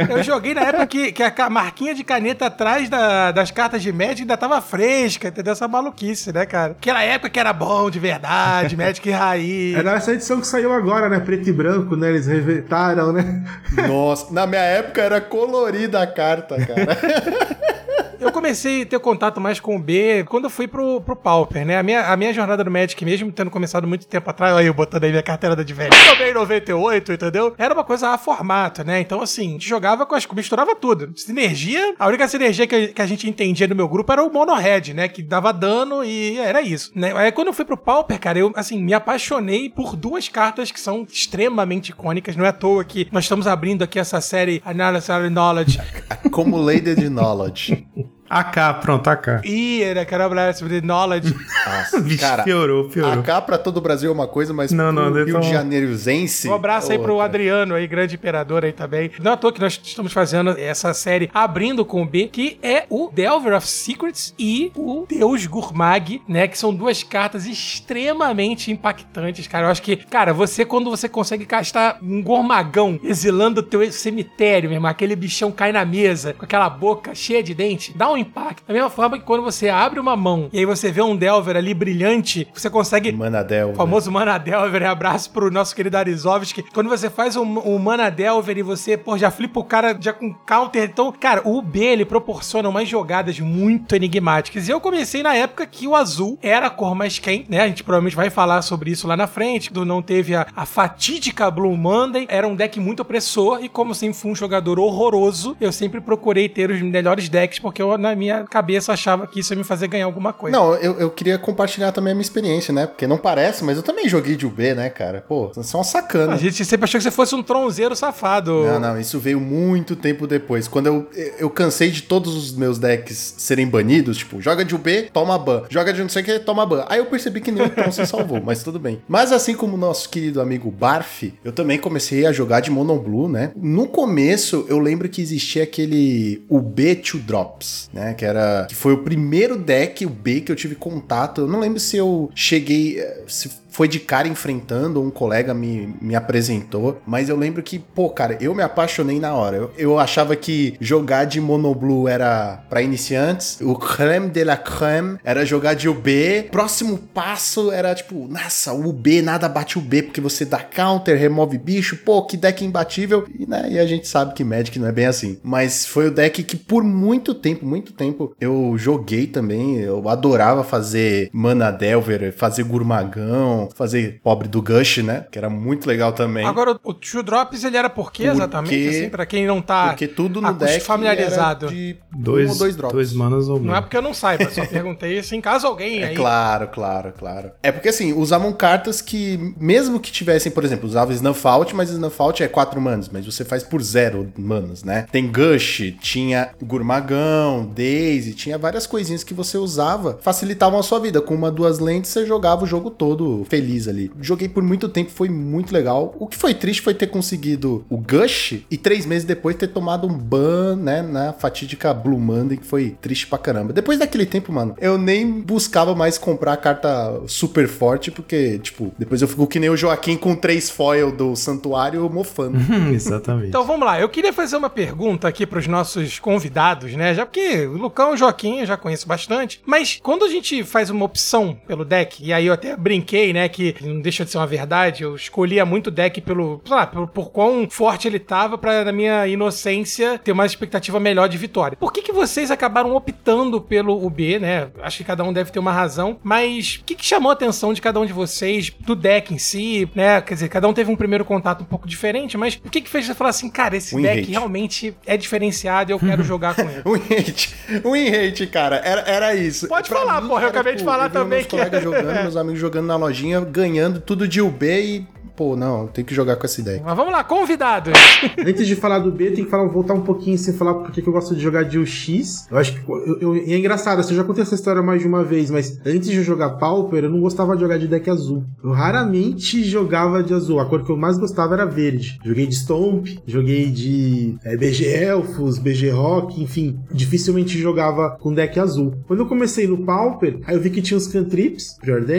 Eu joguei na época que, que a marquinha de caneta atrás da- das cartas de Magic ainda tava fresca, entendeu? Essa maluquice, né, cara? Aquela época que era bom de verdade, Magic raiz. Era essa edição que saiu agora, né? Preto e branco, né? Eles revetaram, né? Nossa, na minha época era colorida a carta, cara. Eu comecei a ter contato mais com o B quando eu fui pro, pro Pauper, né? A minha, a minha jornada no Magic, mesmo tendo começado muito tempo atrás, olha eu botando aí minha carteira de velho. Também em 98, entendeu? Era uma coisa a formato, né? Então, assim, jogava com as. misturava tudo. Sinergia, a única sinergia que, que a gente entendia no meu grupo era o Mono Red, né? Que dava dano e era isso. Né? Aí quando eu fui pro Pauper, cara, eu, assim, me apaixonei por duas cartas que são extremamente icônicas. Não é à toa que nós estamos abrindo aqui essa série Analysis Knowledge Accumulated Knowledge. AK, pronto, AK. E era que era Blast sobre Knowledge. Nossa, Vixe, cara, piorou, piorou. AK pra todo o Brasil é uma coisa, mas Não, não, Rio tá de Janeirozense... Um abraço aí pro outra. Adriano aí, grande imperador aí também. Não é à toa que nós estamos fazendo essa série abrindo com o B, que é o Delver of Secrets e o Deus Gurmag, né? Que são duas cartas extremamente impactantes, cara. Eu acho que, cara, você, quando você consegue castar um gormagão exilando o teu cemitério, meu irmão, aquele bichão cai na mesa com aquela boca cheia de dente, dá um impacto. Da mesma forma que quando você abre uma mão e aí você vê um Delver ali brilhante, você consegue Manadel. o famoso Mana Delver, abraço pro nosso querido Arizovski. Quando você faz um, um Mana Delver e você, pô, já flipa o cara já com counter. Então, cara, o B, ele proporciona umas jogadas muito enigmáticas. E eu comecei na época que o azul era a cor mais quem, né? A gente provavelmente vai falar sobre isso lá na frente. Do não teve a, a fatídica Blue Monday. Era um deck muito opressor. E como sempre fui um jogador horroroso, eu sempre procurei ter os melhores decks, porque eu, na na minha cabeça achava que isso ia me fazer ganhar alguma coisa. Não, eu, eu queria compartilhar também a minha experiência, né? Porque não parece, mas eu também joguei de UB, né, cara? Pô, você é uma sacana. A gente sempre achou que você fosse um tronzeiro safado. Não, não, isso veio muito tempo depois. Quando eu, eu cansei de todos os meus decks serem banidos, tipo, joga de UB, toma ban. Joga de não sei o que, toma ban. Aí eu percebi que o Tom se salvou, mas tudo bem. Mas assim como o nosso querido amigo Barf, eu também comecei a jogar de Mono Blue, né? No começo, eu lembro que existia aquele UB Two Drops, né? Que era. Que foi o primeiro deck, o B, que eu tive contato. Eu não lembro se eu cheguei. eh, Se foi de cara enfrentando, um colega me, me apresentou, mas eu lembro que, pô, cara, eu me apaixonei na hora. Eu, eu achava que jogar de Monoblue era pra iniciantes, o creme de la creme era jogar de UB, próximo passo era tipo, nossa, o UB nada bate o B, porque você dá counter, remove bicho, pô, que deck imbatível, e, né, e a gente sabe que Magic não é bem assim. Mas foi o deck que por muito tempo, muito tempo, eu joguei também, eu adorava fazer Mana Delver, fazer Gurmagão, fazer pobre do Gush, né? Que era muito legal também. Agora, o Two Drops, ele era por quê Porque- exatamente? Assim, pra quem não tá porque tudo no deck familiarizado. era de Dois, um ou dois drops. dois manas ou Não é menos. porque eu não saiba, só perguntei assim, caso alguém É aí... claro, claro, claro. É porque assim, usavam cartas que, mesmo que tivessem, por exemplo, usava Snuff Out, mas Snuff Out é 4 manas, mas você faz por 0 manas, né? Tem Gush, tinha Gurmagão, Daisy, tinha várias coisinhas que você usava, facilitavam a sua vida. Com uma, duas lentes, você jogava o jogo todo feliz ali. Joguei por muito tempo, foi muito legal. O que foi triste foi ter conseguido o Gush e três meses depois ter tomado um ban, né, na fatídica Blue Monday, que foi triste pra caramba. Depois daquele tempo, mano, eu nem buscava mais comprar carta super forte, porque, tipo, depois eu fico que nem o Joaquim com três foil do santuário mofando. Exatamente. Então vamos lá, eu queria fazer uma pergunta aqui pros nossos convidados, né? Já porque o Lucão e o Joaquim eu já conheço bastante, mas quando a gente faz uma opção pelo deck, e aí eu até brinquei, né, que não deixa de ser uma verdade, eu escolhia muito o deck pelo, sei lá, pelo, por quão forte ele tava pra, na minha inocência, ter uma expectativa melhor de vitória. Por que que vocês acabaram optando pelo UB, né? Acho que cada um deve ter uma razão, mas o que que chamou a atenção de cada um de vocês, do deck em si, né? Quer dizer, cada um teve um primeiro contato um pouco diferente, mas o que que fez você falar assim, cara, esse Win deck rate. realmente é diferenciado e eu quero jogar com ele? Win rate, win rate, cara, era, era isso. Pode falar, porra, eu acabei de falar também Meus que- colegas jogando, meus amigos jogando na lojinha, ganhando tudo de UB e, pô, não, tem que jogar com essa ideia. Mas vamos lá, convidados. Antes de falar do B, tem que falar, voltar um pouquinho sem falar porque que eu gosto de jogar de UX. Eu acho que. Eu, eu- e é engraçado, assim, eu já contei essa história mais de uma vez, mas antes de eu jogar Pauper, eu não gostava de jogar de deck azul. Eu raramente jogava de azul. A cor que eu mais gostava era verde. Joguei de Stomp, joguei de é, BG Elfos, BG Rock, enfim. Dificilmente jogava com deck azul. Quando eu comecei no Pauper, aí eu vi que tinha os cantrips, Jordan,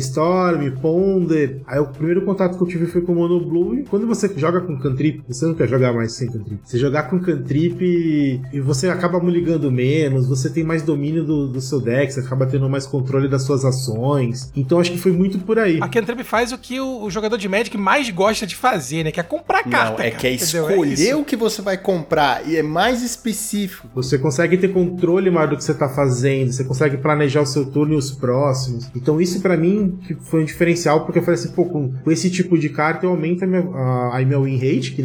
Brainstorm, Ponder. Aí o primeiro contato que eu tive foi com o Mono Blue. E quando você joga com cantrip, você não quer jogar mais sem cantrip. Você jogar com cantrip e, e você acaba ligando menos, você tem mais domínio do, do seu deck, você acaba tendo mais controle das suas ações. Então acho que foi muito por aí. A Cantrip faz o que o, o jogador de Magic mais gosta de fazer, né? Que é comprar carta. Não, é cara, que é entendeu? escolher isso. o que você vai comprar e é mais específico. Você consegue ter controle maior do que você tá fazendo, você consegue planejar o seu turno e os próximos. Então isso pra mim que foi um diferencial, porque eu falei assim, pô, com, esse tipo de carta eu aumento a minha, a, a minha win rate, que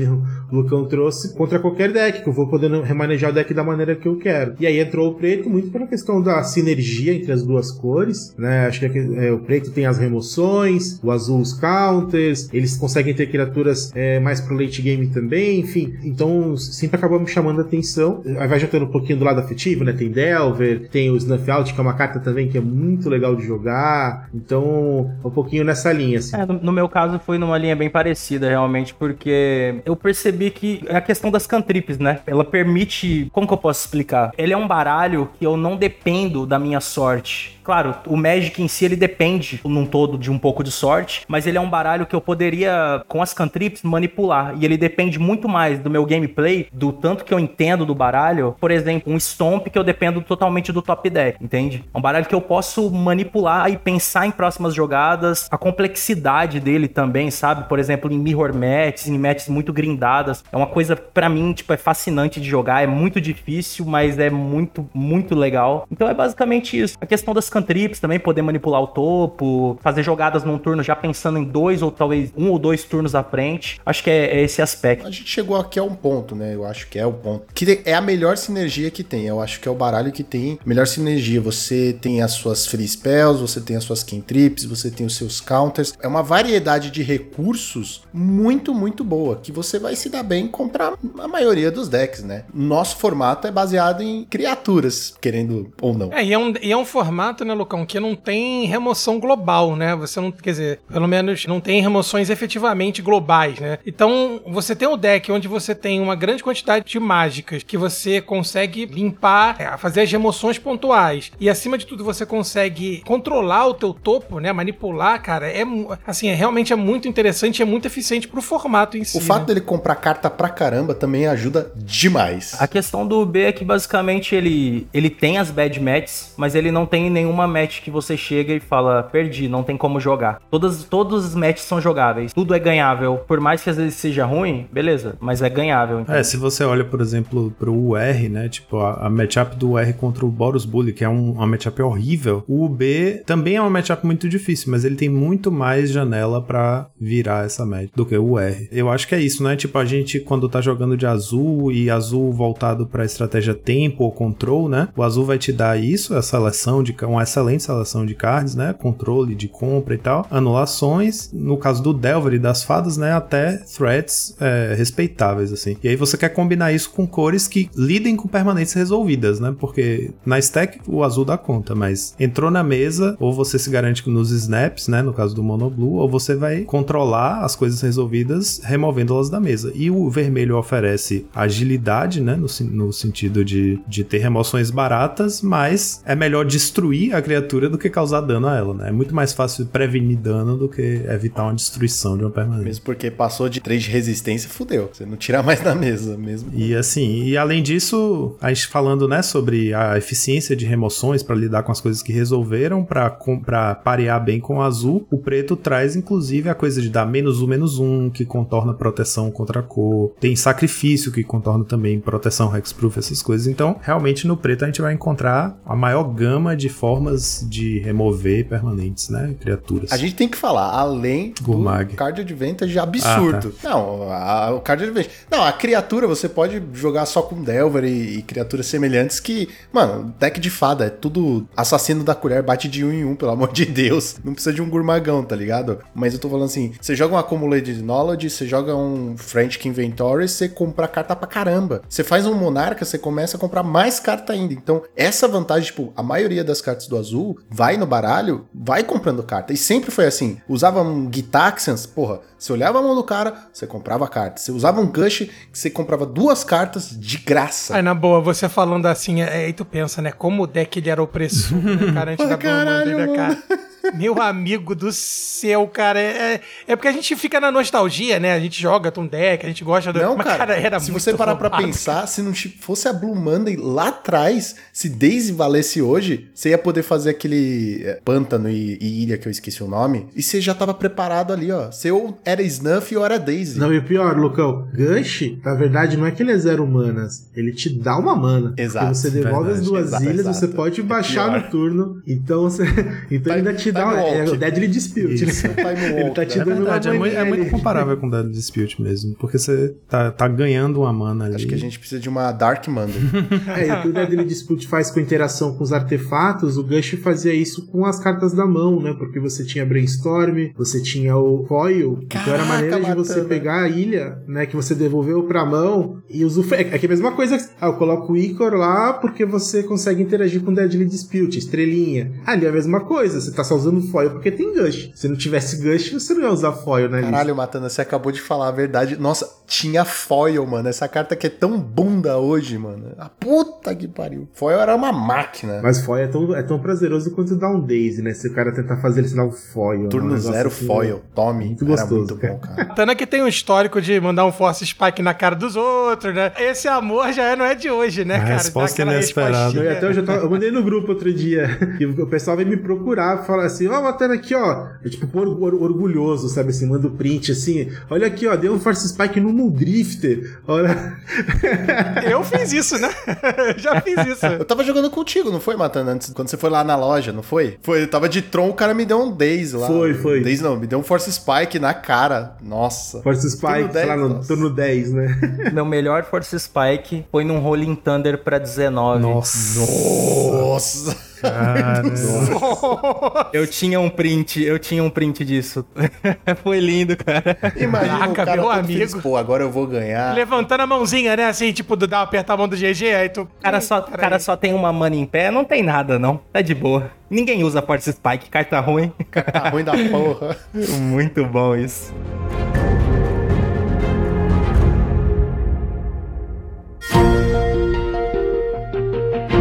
Lucão trouxe, contra qualquer deck, que eu vou podendo remanejar o deck da maneira que eu quero. E aí entrou o preto muito pela questão da sinergia entre as duas cores, né? Acho que é, o preto tem as remoções, o azul os counters, eles conseguem ter criaturas é, mais pro late game também, enfim. Então sempre acabou me chamando a atenção. Aí vai juntando um pouquinho do lado afetivo, né? Tem Delver, tem o Snuff Out, que é uma carta também que é muito legal de jogar. Então, um pouquinho nessa linha, assim. É, no, no meu caso foi numa linha bem parecida, realmente, porque eu percebi que é a questão das cantrips, né? Ela permite. Como que eu posso explicar? Ele é um baralho que eu não dependo da minha sorte. Claro, o Magic em si ele depende num todo de um pouco de sorte, mas ele é um baralho que eu poderia, com as cantrips, manipular. E ele depende muito mais do meu gameplay, do tanto que eu entendo do baralho. Por exemplo, um Stomp que eu dependo totalmente do top deck, entende? É um baralho que eu posso manipular e pensar em próximas jogadas, a complexidade dele também, sabe? Por exemplo, em mirror matches, em matches muito grindadas. É uma coisa, pra mim, tipo, é fascinante de jogar. É muito difícil, mas é muito, muito legal. Então é basicamente isso. A questão das cantrips também, poder manipular o topo, fazer jogadas num turno já pensando em dois ou talvez um ou dois turnos à frente. Acho que é, é esse aspecto. A gente chegou aqui a um ponto, né? Eu acho que é o ponto. Que é a melhor sinergia que tem. Eu acho que é o baralho que tem melhor sinergia. Você tem as suas free spells, você tem as suas cantrips, você tem os seus counters. É uma variedade de recursos muito, muito boa. Que você vai se dar bem contra a maioria dos decks, né? Nosso formato é baseado em criaturas, querendo ou não. É, e é um, e é um formato, né, Lucão, que não tem remoção global, né? Você não, quer dizer, pelo menos não tem remoções efetivamente globais, né? Então, você tem o deck onde você tem uma grande quantidade de mágicas que você consegue limpar, é, fazer as remoções pontuais. E acima de tudo, você consegue controlar o teu topo, né? Manipular, cara. É assim, é, realmente é muito interessante, é muito eficiente pro formato em si. O fato né? dele comprar carta pra caramba também ajuda demais. A questão do B é que basicamente ele, ele tem as bad matches, mas ele não tem nenhuma match que você chega e fala, perdi, não tem como jogar. Todas, todos os matches são jogáveis, tudo é ganhável. Por mais que às vezes seja ruim, beleza, mas é ganhável. Então. É, se você olha, por exemplo, pro UR, né? Tipo, a, a matchup do UR contra o Boros Bully, que é um, uma matchup horrível, o UB também é uma matchup muito difícil, mas ele tem muito mais janela para virar essa match do que o UR. Eu acho que é isso, né? Tipo, a gente, quando tá jogando de azul e azul voltado pra estratégia tempo ou control, né? O azul vai te dar isso, a seleção de uma excelente seleção de cards, né? Controle de compra e tal, anulações, no caso do Delver e das fadas, né? Até threats é, respeitáveis, assim. E aí você quer combinar isso com cores que lidem com permanentes resolvidas, né? Porque na stack o azul dá conta, mas entrou na mesa, ou você se garante nos snaps, né? No caso do Mono Blue, ou você vai controlar as coisas resolvidas removendo-las da mesa. E o vermelho oferece agilidade, né? No, no sentido de, de ter remoções baratas, mas é melhor destruir a criatura do que causar dano a ela, né? É muito mais fácil prevenir dano do que evitar uma destruição de uma permanente. Mesmo porque passou de 3 de resistência, fudeu. Você não tira mais da mesa mesmo. E assim, e além disso, a gente falando, né, sobre a eficiência de remoções para lidar com as coisas que resolveram, para parear bem com o azul, o preto traz inclusive a coisa de dar menos um, menos um, que contorna proteção contra a cor. Tem sacrifício que contorna também proteção hexproof, essas coisas. Então, realmente no preto a gente vai encontrar a maior gama de formas de remover permanentes, né, criaturas. A gente tem que falar, além Gurmag. do card advantage absurdo. Ah, tá. Não, a, o card advantage. Não, a criatura você pode jogar só com Delver e, e, criaturas semelhantes que, mano, deck de fada é tudo assassino da colher, bate de um em um, pelo amor de Deus. Não precisa de um Gurmagão, tá ligado? Mas eu tô falando assim, você joga um Accumulated Knowledge, você joga um Frantic Inventory, você compra carta pra caramba. Você faz um Monarca, você começa a comprar mais carta ainda. Então, essa vantagem, tipo, a maioria das cartas do azul vai no baralho, vai comprando carta. E sempre foi assim. Usava um Gitaxians, porra, você olhava a mão do cara, você comprava carta. Você usava um Gush, você comprava duas cartas de graça. Aí, na boa, você falando assim, aí tu pensa, né? Como o deck ele era opressor, né, cara, antes da Caralho, dele, cara. Meu amigo do céu, cara. É, é porque a gente fica na nostalgia, né? A gente joga Tom Deck, a gente gosta do. Não, Mas, cara, cara era se você parar roubado, pra pensar, se não fosse a Blue Monday lá atrás, se Daisy valesse hoje, você ia poder fazer aquele é, pântano e, e, ilha que eu esqueci o nome, e você já tava preparado ali, ó. Você ou era Snuff ou era Daisy. Não, e o pior, Lucão, Gush, na verdade, não é que ele é zero manas, ele te dá uma mana. Exato. Porque você devolve verdade, as duas exato, ilhas, exato. você pode baixar no turno, então você. Então ainda te dá É, o Deadly Dispute. Isso, ele tá te é dando verdade, uma é, muito, é muito comparável com o Deadly Dispute mesmo, porque você tá, tá ganhando uma mana ali. Acho que a gente precisa de uma Dark Monday. é, o que o Deadly Dispute faz com interação com os artefatos, o Gush fazia isso com as cartas da mão, né? Porque você tinha Brainstorm, você tinha o Foil, Caraca, então era maneira de você pegar a ilha, né? Que você devolveu pra mão e usa É que é a mesma coisa. Ah, eu coloco o Icor lá porque você consegue interagir com o Deadly Dispute, estrelinha. Ali é a mesma coisa, você tá só usando foil porque tem Gush. Se não tivesse Gush, você não ia usar foil, né? Caralho, Matana, você acabou de falar a verdade. Nossa, tinha foil, mano. Essa carta que é tão bunda hoje, mano. A puta que pariu. Foil era uma máquina. Mas foil é tão, é tão prazeroso quanto dar um Daisy, né? Se o cara tentar fazer ele sinal foil. Turno né? zero assim, foil. Tome. Muito gostoso. Muito bom, cara. Matana que tem um histórico de mandar um Force Spike na cara dos outros, né? Esse amor já é, não é de hoje, né, a cara? Resposta inesperada. Eu, até eu, já tava, eu mandei no grupo outro dia que o pessoal veio me procurar, fala, assim, ó, matando aqui, ó. É tipo or or orgulhoso, sabe assim, manda o print assim. Olha aqui, ó, deu um Force Spike no Muldrifter. Olha. Eu fiz isso, né? Já fiz isso. Eu tava jogando contigo, não foi, Matando? Antes, quando você foi lá na loja, não foi? Foi, eu tava de Tron, o cara me deu um Daze lá. Foi, foi. Daze não, me deu um Force Spike na cara. Nossa. Force Spike, sei lá, no turno 10, né? Meu melhor Force Spike foi num Rolling Thunder pra 19. Nossa. Nossa. Cara. Eu tinha um print, eu tinha um print disso. foi lindo, cara. Imagina Caraca, o cara meu amigo. feliz, Pô, agora eu vou ganhar. Levantando a mãozinha, né? Assim, tipo, do dar apertar a mão do GG, aí tu. O cara só, Peraí. cara só tem uma mana em pé, não tem nada, não. Tá de boa. Ninguém usa Force Spike, carta ruim. Tá ruim da porra. Muito bom isso.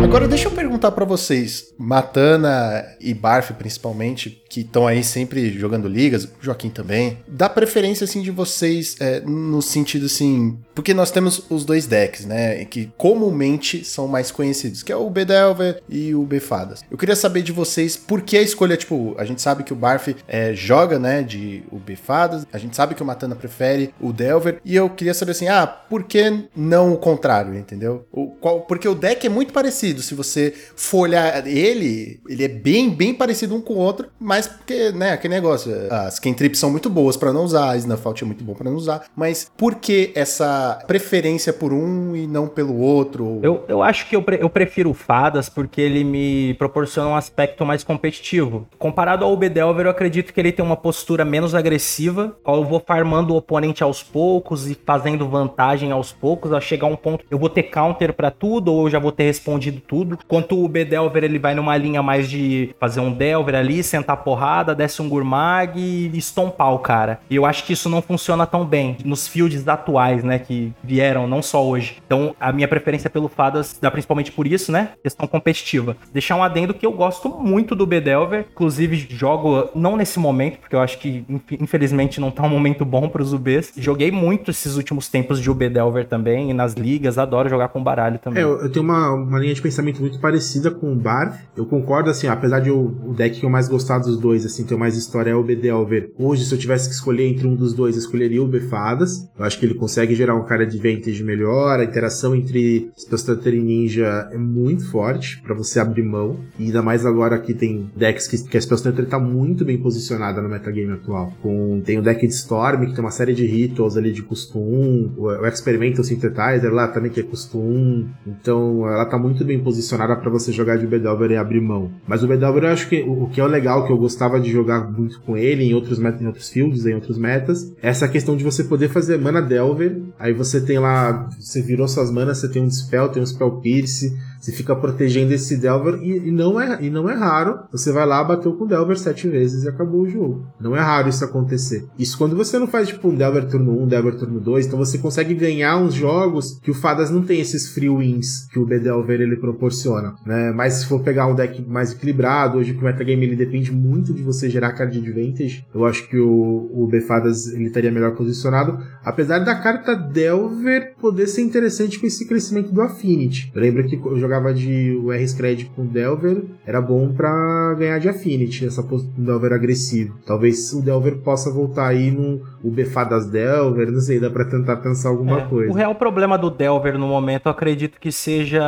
Agora deixa eu perguntar pra vocês, Matana e Barf principalmente, que estão aí sempre jogando ligas, Joaquim também, dá preferência assim de vocês é, no sentido assim, porque nós temos os dois decks, né, que comumente são mais conhecidos, que é o Bedelver e o Befadas. Eu queria saber de vocês por que a escolha, tipo, a gente sabe que o Barf é, joga, né, de o Befadas, a gente sabe que o Matana prefere o Delver, e eu queria saber assim, ah, por que não o contrário, entendeu? O, qual, porque o deck é muito parecido, se você for olhar ele, ele é bem, bem parecido um com o outro, mas porque, né, aquele negócio, as cantrips são muito boas pra não usar, a Snuffalt é muito bom pra não usar, mas por que essa preferência por um e não pelo outro? Eu, eu acho que eu, pre- eu prefiro o Fadas porque ele me proporciona um aspecto mais competitivo. Comparado ao Bedelver, eu acredito que ele tem uma postura menos agressiva. Eu vou farmando o oponente aos poucos e fazendo vantagem aos poucos. A chegar um ponto, eu vou ter counter pra tudo ou eu já vou ter respondido tudo. Quanto o Bedelver, ele vai numa linha mais de fazer um Delver ali, sentar porrada, desce um Gurmag e estompar o cara. E eu acho que isso não funciona tão bem nos fields atuais, né, que vieram, não só hoje. Então, a minha preferência pelo Fadas dá principalmente por isso, né, questão competitiva. Deixar um adendo que eu gosto muito do Bedelver, inclusive jogo, não nesse momento, porque eu acho que, inf- infelizmente, não tá um momento bom pros UBs. Joguei muito esses últimos tempos de Ubedelver também, e nas ligas, adoro jogar com baralho também. É, eu, eu tenho uma, uma linha de pensamento muito parecida com o Barf. Eu concordo, assim, apesar de eu- o deck que eu mais gostar dos dois, assim, ter mais história é o Bedelver. Hoje, se eu tivesse que escolher entre um dos dois, eu escolheria o Befadas. Eu acho que ele consegue gerar um cara de advantage melhor. A interação entre Spellstutter e Ninja é muito forte pra você abrir mão. E ainda mais agora que tem decks que, que a Spellstutter tá muito bem posicionada no metagame atual. Com, tem o deck de Storm, que tem uma série de rituals ali de custo 1. O, o Experimental Synthetizer lá também, que é custo 1. Então, ela tá muito bem posicionada pra você jogar de Bedelver e abrir mão. Mas o Bedelver, eu acho que o, o que é legal, que eu gostava de jogar muito com ele em outros, em outros fields, em outros metas, é essa questão de você poder fazer mana Delver. Aí você tem lá, você virou suas manas, você tem um Dispel, tem um Spell Pierce, você fica protegendo esse Delver e, e não é, e não é raro. Você vai lá, bateu com o Delver sete vezes e acabou o jogo. Não é raro isso acontecer. Isso quando você não faz tipo um Delver turno 1, um Delver turno 2, então você consegue ganhar uns jogos que o Fadas não tem esses free wins que o Bedelver ele proporciona, né? Mas se for pegar um deck mais equilibrado, hoje que o metagame ele depende muito de você gerar card advantage, eu acho que o, o Befadas ele estaria melhor posicionado, apesar da carta Delver poder ser interessante com esse crescimento do Affinity. Eu lembro que eu jogava de o R-Scred com Delver, era bom pra ganhar de Affinity, essa pos- um Delver agressivo. Talvez o Delver possa voltar aí no o Befadas Delver, não sei, dá pra tentar pensar alguma É, coisa. O real problema do Delver no momento, eu acredito que seja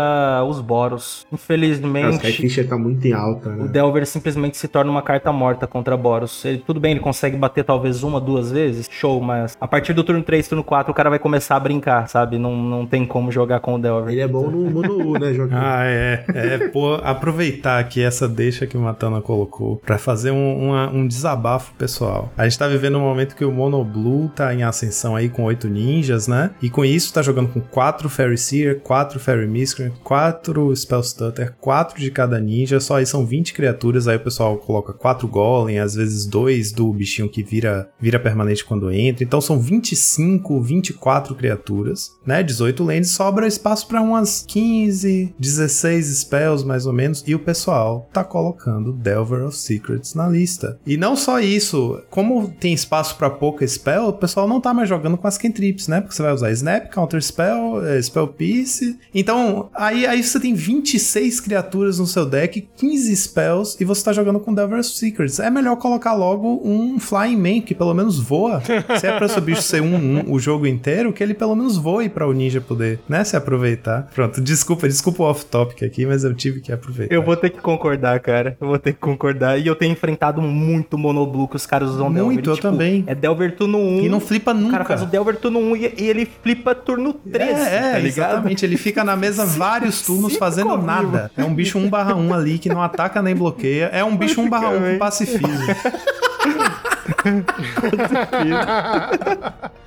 os Boros. O Infelizmente, Skyfisher tá muito em alta, o né? Delver simplesmente se torna uma carta morta contra Boros. Ele, tudo bem, ele consegue bater talvez uma, duas vezes, show, mas a partir do turno 3, turno 4, o cara vai começar a brincar, sabe? Não, não tem como jogar com o Delver. Ele é bom no Mono U, né, Joaquim? Ah, é. É, pô, aproveitar aqui essa deixa que o Matana colocou pra fazer um, uma- um desabafo pessoal. A gente tá vivendo um momento que o Mono Blue tá em ascensão aí com oito ninjas, né? E com isso tá jogando com quatro Fairy Seer, quatro Fairy Miscreant, quatro Spell Stutter, quatro de cada ninja, só aí são 20 criaturas, aí o pessoal coloca quatro Golem, às vezes dois do bichinho que vira, vira permanente quando entra. Então são 25, 24 criaturas, né? 18 lanes, sobra espaço pra umas 15, 16 spells mais ou menos, e o pessoal tá colocando Delver of Secrets na lista. E não só isso, como tem espaço para pouca spell, o pessoal não tá mais jogando com as cantrips, né? Porque você vai usar Snap, Counter Spell, é, Spell Piece. Então, aí, aí você tem 26 criaturas no seu deck, 15 spells, e você tá jogando com Delver of Secrets. É melhor colocar logo um Flying Man, que pelo menos voa. Se é pra seu bicho ser um, um o jogo inteiro, que ele pelo menos voe para o ninja poder, né, se aproveitar. Pronto, desculpa, desculpa off-topic aqui, mas eu tive que aproveitar. Eu vou ter que concordar, cara. Eu vou ter que concordar. E eu tenho enfrentado muito monoblue que os caras usam Muito, Delver. E, eu tipo, também. É Delver turno 1. E não flipa O cara nunca. faz o Delver turno 1 e, e ele flipa turno 13, É, é, tá exatamente. Ele fica na mesa vários turnos Fica fazendo comigo. nada. É um bicho 1 barra 1 ali que não ataca nem bloqueia. É um bicho 1 barra 1 com pacifismo.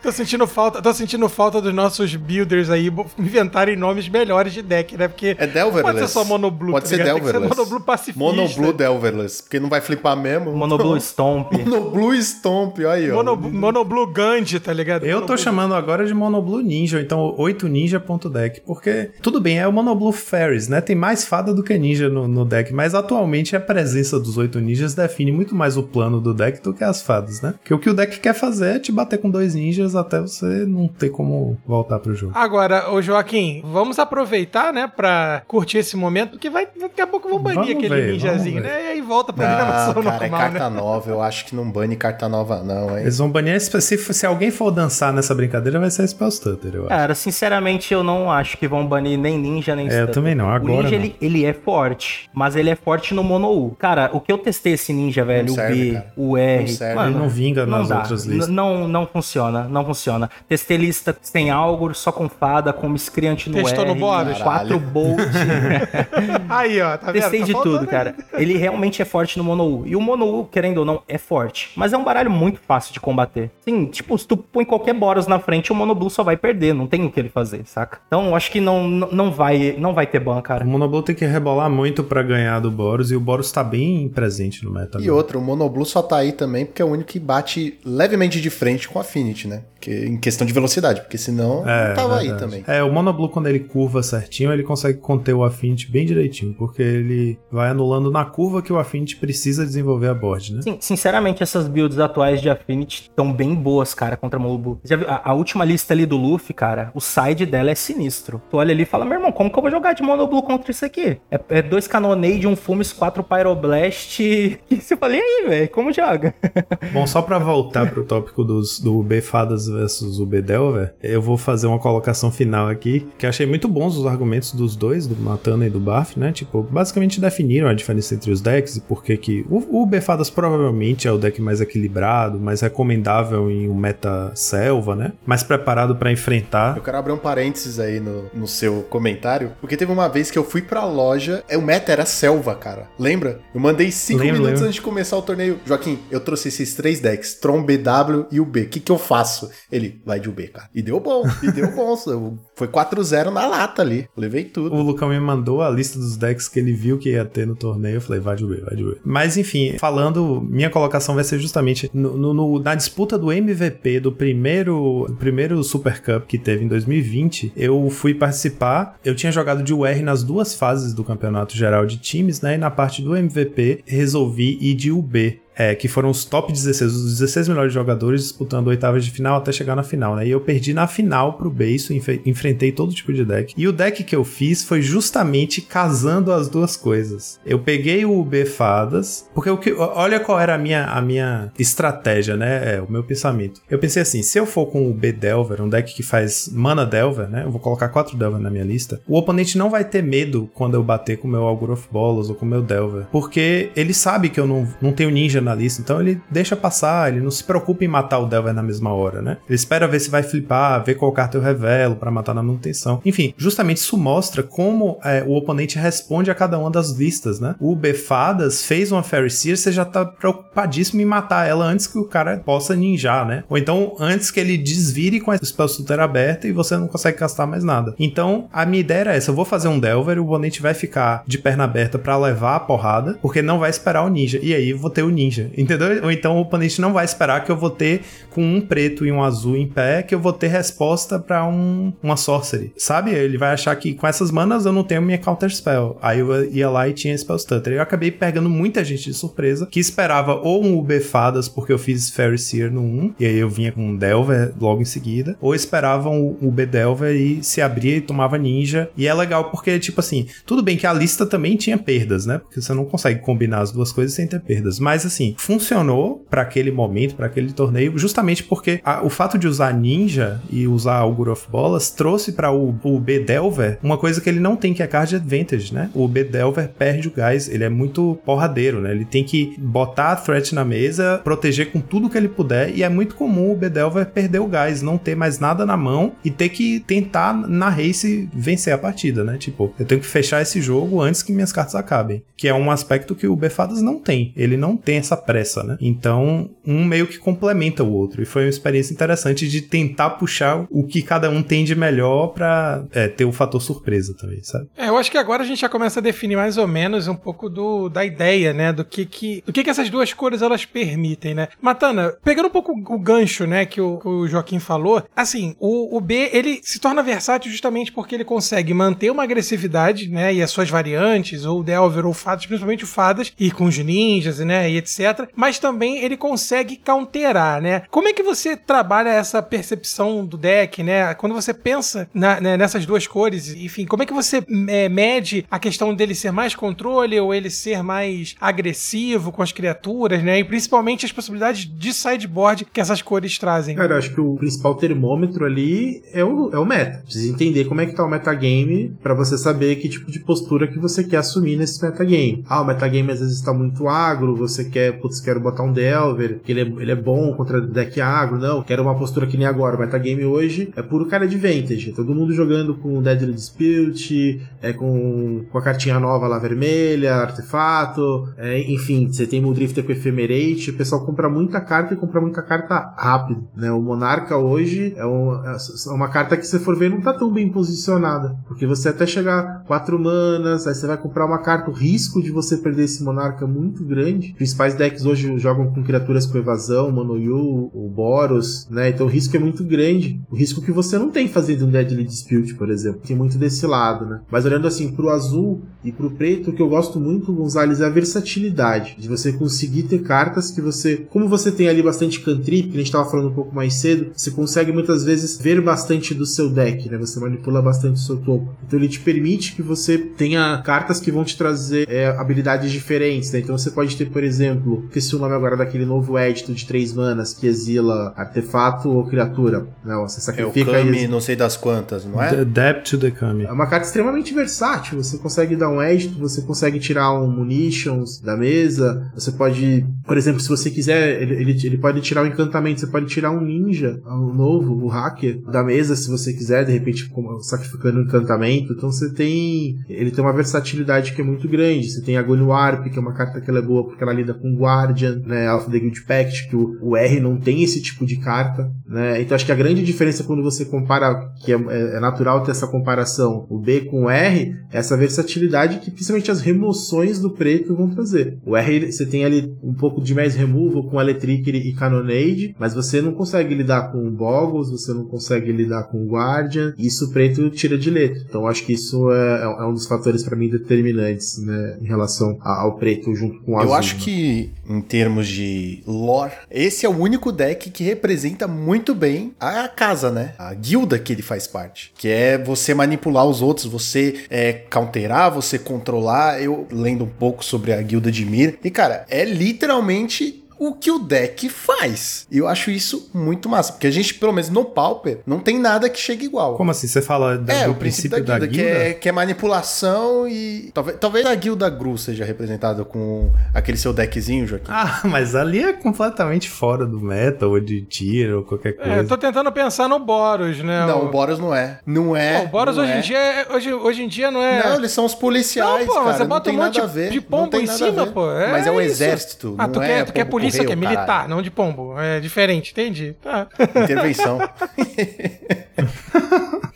Tô sentindo falta, tô sentindo falta dos nossos builders aí inventarem nomes melhores de deck, né? Porque É Delverless. pode ser só monoblue, Pode tá ser ligado? Tem que Delverless. ser monoblue pacifista. Monoblue Delverless, porque não vai flipar mesmo. Monoblue Stomp. Monoblue Stomp, aí, ó. Mono, monoblue Gandhi, tá ligado? Eu tô Monoblue- chamando agora de Monoblue Ninja, então 8ninja.deck, porque tudo bem, é o Monoblue Fairies, né? Tem mais fada do que ninja no, no deck, mas atualmente a presença dos 8 ninjas define muito mais o plano do deck do que as fadas, né? Porque o que o deck quer fazer é te bater com dois ninjas até você não ter como voltar pro jogo. Agora, ô Joaquim, vamos aproveitar, né, pra curtir esse momento, porque vai, daqui a pouco vão banir Vamos aquele ver, ninjazinho, né? E aí volta pra programação cara, é normal, carta né? nova. Eu acho que não bane carta nova, não, hein? Eles vão banir, se, se alguém for dançar nessa brincadeira, vai ser Spellstutter, eu acho. Cara, sinceramente, eu não acho que vão banir nem ninja, nem É, eu Stutter. também não, O agora ninja, não. ele, ele é forte, mas ele é forte no mono U. Cara, o que eu testei esse ninja, velho, serve, o B, cara. o R, Não serve. mano, não vinga não nas dá. outras listas. Não, não funciona, não funciona. Testei lista sem Algor, só com fada, com miscreante no Testou R, no Boros? quatro bolt. Aí, ó, tá vendo? Testei Tá de faltando tudo, cara. Ele realmente é forte no Mono U. E o Mono U, querendo ou não, é forte. Mas é um baralho muito fácil de combater. Sim, tipo, se tu põe qualquer Boros na frente, o Mono Blue só vai perder. Não tem o que ele fazer, saca? Então, eu acho que não, não vai, não vai ter ban, cara. O Monoblue tem que rebolar muito pra ganhar do Boros, e o Boros tá bem presente no meta. E agora. outra, o Monoblue só tá aí também porque é o único que bate levemente de frente com a Affinity, né? Que, em questão de velocidade, porque senão não tava aí verdade. também. É, o Monoblue, quando ele curva certinho, ele consegue conter o Affinity bem direitinho, porque ele vai anulando na curva que o Affinity precisa desenvolver a board, né? Sim, sinceramente, essas builds atuais de Affinity estão bem boas, cara, contra Mono Blue. Já viu? A, a última lista ali do Luffy, cara, o side dela é sinistro. Tu olha ali e fala, meu irmão, como que eu vou jogar de Mono Blue contra isso aqui? É, é dois Cannonade, um Fumes, quatro Pyroblast. E você fala, e aí, velho, como joga? Bom, só pra voltar pro tópico dos, do UB Fadas versus UB Delver, eu vou fazer uma colocação final aqui, que eu achei muito bons os argumentos dos dois, do Matana e do Barf, né? Tipo, basicamente definiram a diferença entre os decks e por que que... O, o UB Fadas provavelmente é o deck mais equilibrado, mais recomendável em um meta selva, né? Mais preparado pra enfrentar. Eu quero abrir um parênteses aí no, no seu comentário, porque teve uma vez que eu fui pra loja, é, o meta era selva, cara. Lembra? Eu mandei cinco Lembro, minutos lembro. antes de começar o torneio. Joaquim, eu trouxe esses três decks, Tron, BW e o B. O que que eu faço? Ele, vai de UB, cara. E deu bom, e deu bom. Foi 4-0 na lata ali. Levei tudo. O Lucão me mandou a lista dos decks que ele viu que ia ter no torneio. Eu falei, vai de B, vai de B. Mas enfim, falando, minha colocação vai ser justamente no, no- no- na disputa do MVP do primeiro, primeiro Super Cup que teve em 2020. Eu fui participar. Eu tinha jogado de UR nas duas fases do campeonato geral de times, né? E na parte do MVP resolvi ir de UB. É, que foram os top 16, os 16 melhores jogadores disputando oitavas de final até chegar na final, né? E eu perdi na final pro Beiço, enfrentei todo tipo de deck. E o deck que eu fiz foi justamente casando as duas coisas. Eu peguei o UB Fadas, porque o que, olha qual era a minha, a minha estratégia, né? É, o meu pensamento. Eu pensei assim, se eu for com o B Delver, um deck que faz Mana Delver, né? Eu vou colocar quatro Delver na minha lista. O oponente não vai ter medo quando eu bater com o meu Augur of Bolas ou com o meu Delver, porque ele sabe que eu não, não tenho ninja na lista, então ele deixa passar, ele não se preocupa em matar o Delver na mesma hora, né? Ele espera ver se vai flipar, ver qual carta eu revelo pra matar na manutenção. Enfim, justamente isso mostra como é, o oponente responde a cada uma das listas, né? O Befadas fez uma Fairy Seer, você já tá preocupadíssimo em matar ela antes que o cara possa ninjar, né? Ou então antes que ele desvire com a Spell Sutter aberta e você não consegue castar mais nada. Então, a minha ideia era essa, eu vou fazer um Delver, o oponente vai ficar de perna aberta pra levar a porrada, porque não vai esperar o ninja. E aí vou ter o ninja ninja, entendeu? Ou então o oponente não vai esperar que eu vou ter com um preto e um azul em pé, que eu vou ter resposta para um, uma sorcery, sabe? Ele vai achar que com essas manas eu não tenho minha counter spell. Aí eu ia lá e tinha spell stutter. Eu acabei pegando muita gente de surpresa que esperava ou um UB fadas porque eu fiz Fairy Seer no 1 e aí eu vinha com um Delver logo em seguida, ou esperavam o UB Delver e se abria e tomava ninja. E é legal porque tipo assim, tudo bem que a lista também tinha perdas, né? Porque você não consegue combinar as duas coisas sem ter perdas, mas assim, funcionou para aquele momento, para aquele torneio, justamente porque a, o fato de usar ninja e usar Augur of Bolas trouxe para o, o B Delver uma coisa que ele não tem, que é card advantage, né? O B Delver perde o gás, ele é muito porradeiro, né? Ele tem que botar a threat na mesa, proteger com tudo que ele puder, e é muito comum o B Delver perder o gás, não ter mais nada na mão e ter que tentar na race vencer a partida, né? Tipo, eu tenho que fechar esse jogo antes que minhas cartas acabem, que é um aspecto que o Befadas não tem. Ele não tem essa pressa, né? Então, um meio que complementa o outro. E foi uma experiência interessante de tentar puxar o que cada um tem de melhor pra é, ter o fator surpresa também, sabe? É, eu acho que agora a gente já começa a definir mais ou menos um pouco do, da ideia, né? Do que que, do que que essas duas cores elas permitem, né? Matana, pegando um pouco o gancho, né, que o, que o Joaquim falou, assim, o, o B, ele se torna versátil justamente porque ele consegue manter uma agressividade, né, e as suas variantes, ou Delver ou Fadas, principalmente o Fadas, e com os ninjas, né, e etc. Mas também ele consegue counterar, né? Como é que você trabalha essa percepção do deck, né? Quando você pensa na, né, nessas duas cores, enfim, como é que você é, mede a questão dele ser mais controle ou ele ser mais agressivo com as criaturas, né? E principalmente as possibilidades de sideboard que essas cores trazem. Cara, acho que o principal termômetro ali é o, é o meta. Precisa entender como é que tá o metagame para você saber que tipo de postura que você quer assumir nesse metagame. Ah, o metagame às vezes tá muito agro, você quer, putz, quero botar um Delver, que ele é, ele é bom contra deck agro. Não, quero uma postura que nem agora. O metagame hoje é puro cara de vintage. Todo mundo jogando com Deadly Dispute, é com, com a cartinha nova lá vermelha, artefato, é, enfim, você tem Muldrifter com Ephemerate, o pessoal compra muita carta e compra muita carta rápido, né? O Monarca hoje é, um, é uma carta que se for ver não tá tão bem posicionada, porque você até chegar quatro manas, aí você vai comprar uma carta, o risco de você perder esse Monarca é muito grande. Principais decks hoje jogam com criaturas com evasão, Monoyu, o Boros, né? Então o risco é muito grande. O risco que você não tem fazendo um Deadly Dispute, por exemplo. Tem muito desse lado, né? Mas olhando assim pro azul e pro preto, o que eu gosto muito, Gonzalez, é a versatilidade. De você conseguir ter cartas que você. Como você tem ali bastante cantrip, que a gente tava falando um pouco mais cedo, você consegue muitas vezes ver bastante do seu deck, né? Você manipula bastante o seu topo. Então ele te permite que você tenha cartas que vão te trazer é, habilidades diferentes, né? Então você pode ter, por exemplo, esqueci o nome agora daquele novo édito de três manas que exila artefato ou criatura. Não, você sacrifica é o Kami, e não sei das quantas, não é? The Depth to the Kami. É uma carta extremamente versátil. Você consegue dar um édito, você consegue tirar um munitions da mesa. Você pode, por exemplo, se você quiser, ele, ele, ele pode tirar um encantamento. Você pode tirar um ninja, um novo, o hacker, da mesa, se você quiser, de repente sacrificando um encantamento. Então você tem. Ele tem uma versatilidade que é muito grande. Você tem a Gone Warp, que é uma carta que ela é boa porque ela lida com Guardian, né? Alpha the Guild Pact, que o, o R não tem esse tipo de carta, né? Então acho que a grande diferença quando você compara, que é, é, é natural ter essa comparação, o B com o R, é essa versatilidade que principalmente as remoções do preto vão trazer. O R, você tem ali um pouco de mais removal com Electric e Cannonade, mas você não consegue lidar com Boggles, você não consegue lidar com Guardian, e isso o preto tira de letra. Então acho que isso é, é um dos fatores para mim determinantes, né, em relação ao preto junto com o azul. Eu acho né? que, em termos de lore, esse é o único deck que representa muito bem a casa, né? A guilda que ele faz parte. Que é você manipular os outros, você é, counterar, você controlar. Eu lendo um pouco sobre a guilda de Mir. E, cara, é literalmente o que o deck faz. E eu acho isso muito massa, porque a gente, pelo menos no Pauper, não tem nada que chegue igual. Como assim? Você fala da- É, do o princípio da guilda, que, guilda? é, que é manipulação e. Talvez, talvez a guilda Gru seja representada com aquele seu deckzinho, Joaquim. Ah, mas ali é completamente fora do meta, ou de tiro, ou qualquer coisa. É, eu tô tentando pensar no Boros, né? não, o Boros não é. Não é. Pô, o Boros hoje é. em dia, é- hoje, hoje em dia não é... Não, eles são os policiais. Não, pô, cara, você não bota um tem monte nada a de- ver, de não pombo tem em nada a cima, ver. pô, é Mas é o isso. exército. Ah, não tu é quer, tu quer pombo polícia, que é militar, caralho. não de pombo. É diferente, entendi. Tá. Intervenção.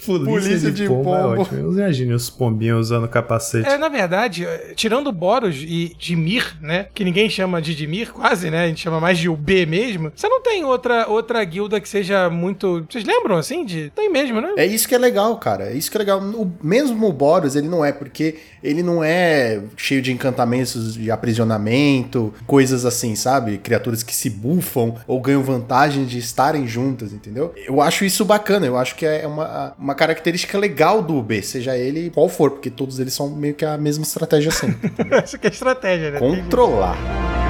Polícia, Polícia de, de pombo, é pombo. ótimo. Eu imagino os pombinhos usando capacete. É, na verdade, tirando Boros e Dimir, né? Que ninguém chama de Dimir, quase, né? A gente chama mais de UB mesmo. Você não tem outra, outra guilda que seja muito. Vocês lembram assim? De... Tem mesmo, né? É isso que é legal, cara. É isso que é legal. O, mesmo o Boros, ele não é, porque ele não é cheio de encantamentos de aprisionamento, coisas assim, sabe? Criaturas que se bufam ou ganham vantagem de estarem juntas, entendeu? Eu acho isso bacana. Eu acho que é uma, uma característica legal do UB, seja ele qual for, porque todos eles são meio que a mesma estratégia sempre. Essa que é estratégia, né? Controlar.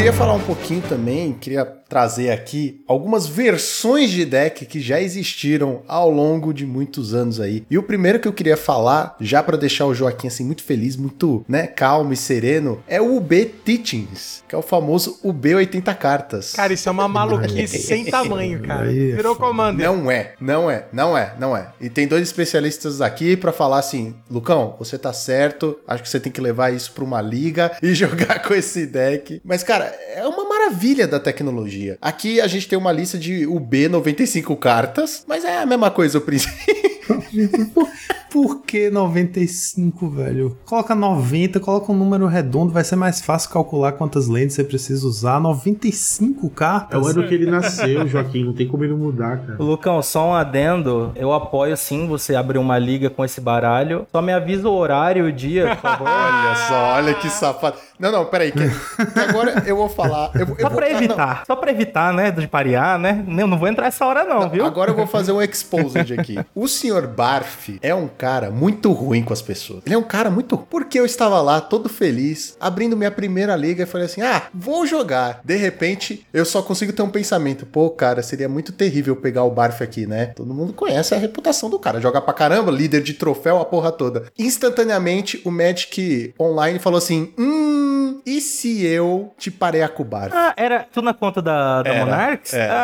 Queria falar um pouquinho também, queria trazer aqui algumas versões de deck que já existiram ao longo de muitos anos aí. E o primeiro que eu queria falar, já para deixar o Joaquim assim muito feliz, muito, né, calmo e sereno, é o UB Teachings, que é o famoso UB 80 cartas. Cara, isso é uma maluquice sem tamanho, cara. Virou commander. Não é, não é, não é, não é. E tem dois especialistas aqui pra falar assim, Lucão, você tá certo, acho que você tem que levar isso pra uma liga e jogar com esse deck. Mas, cara, é uma maravilha da tecnologia. Aqui a gente tem uma lista de UB 95 cartas, mas é a mesma coisa o princípio. Por, que 95, velho? Coloca 90, coloca um número redondo, vai ser mais fácil calcular quantas lentes você precisa usar. 95 É cartas? o ano que ele nasceu, Joaquim. Não tem como ele mudar, cara. Lucão, só um adendo. Eu apoio sim você abrir uma liga com esse baralho. Só me avisa o horário e o dia, por favor. Olha só, olha que safado. Não, não, peraí, que, que agora eu vou falar. Eu, eu Só vou- pra ah, não. evitar. Só pra evitar, né? De parear, né? Eu não vou entrar essa hora, não, viu? Agora eu vou fazer um exposed aqui. O senhor Barf é um cara muito ruim com as pessoas. Ele é um cara muito. Porque eu estava lá, todo feliz, abrindo minha primeira liga e falei assim: ah, vou jogar. De repente, eu só consigo ter um pensamento: pô, cara, seria muito terrível pegar o Barf aqui, né? Todo mundo conhece a reputação do cara. Joga pra caramba, líder de troféu, a porra toda. Instantaneamente, o Magic Online falou assim: hum, e se eu te parei a Barf? Ah, era tu na conta da, da Era, Monarchs? era.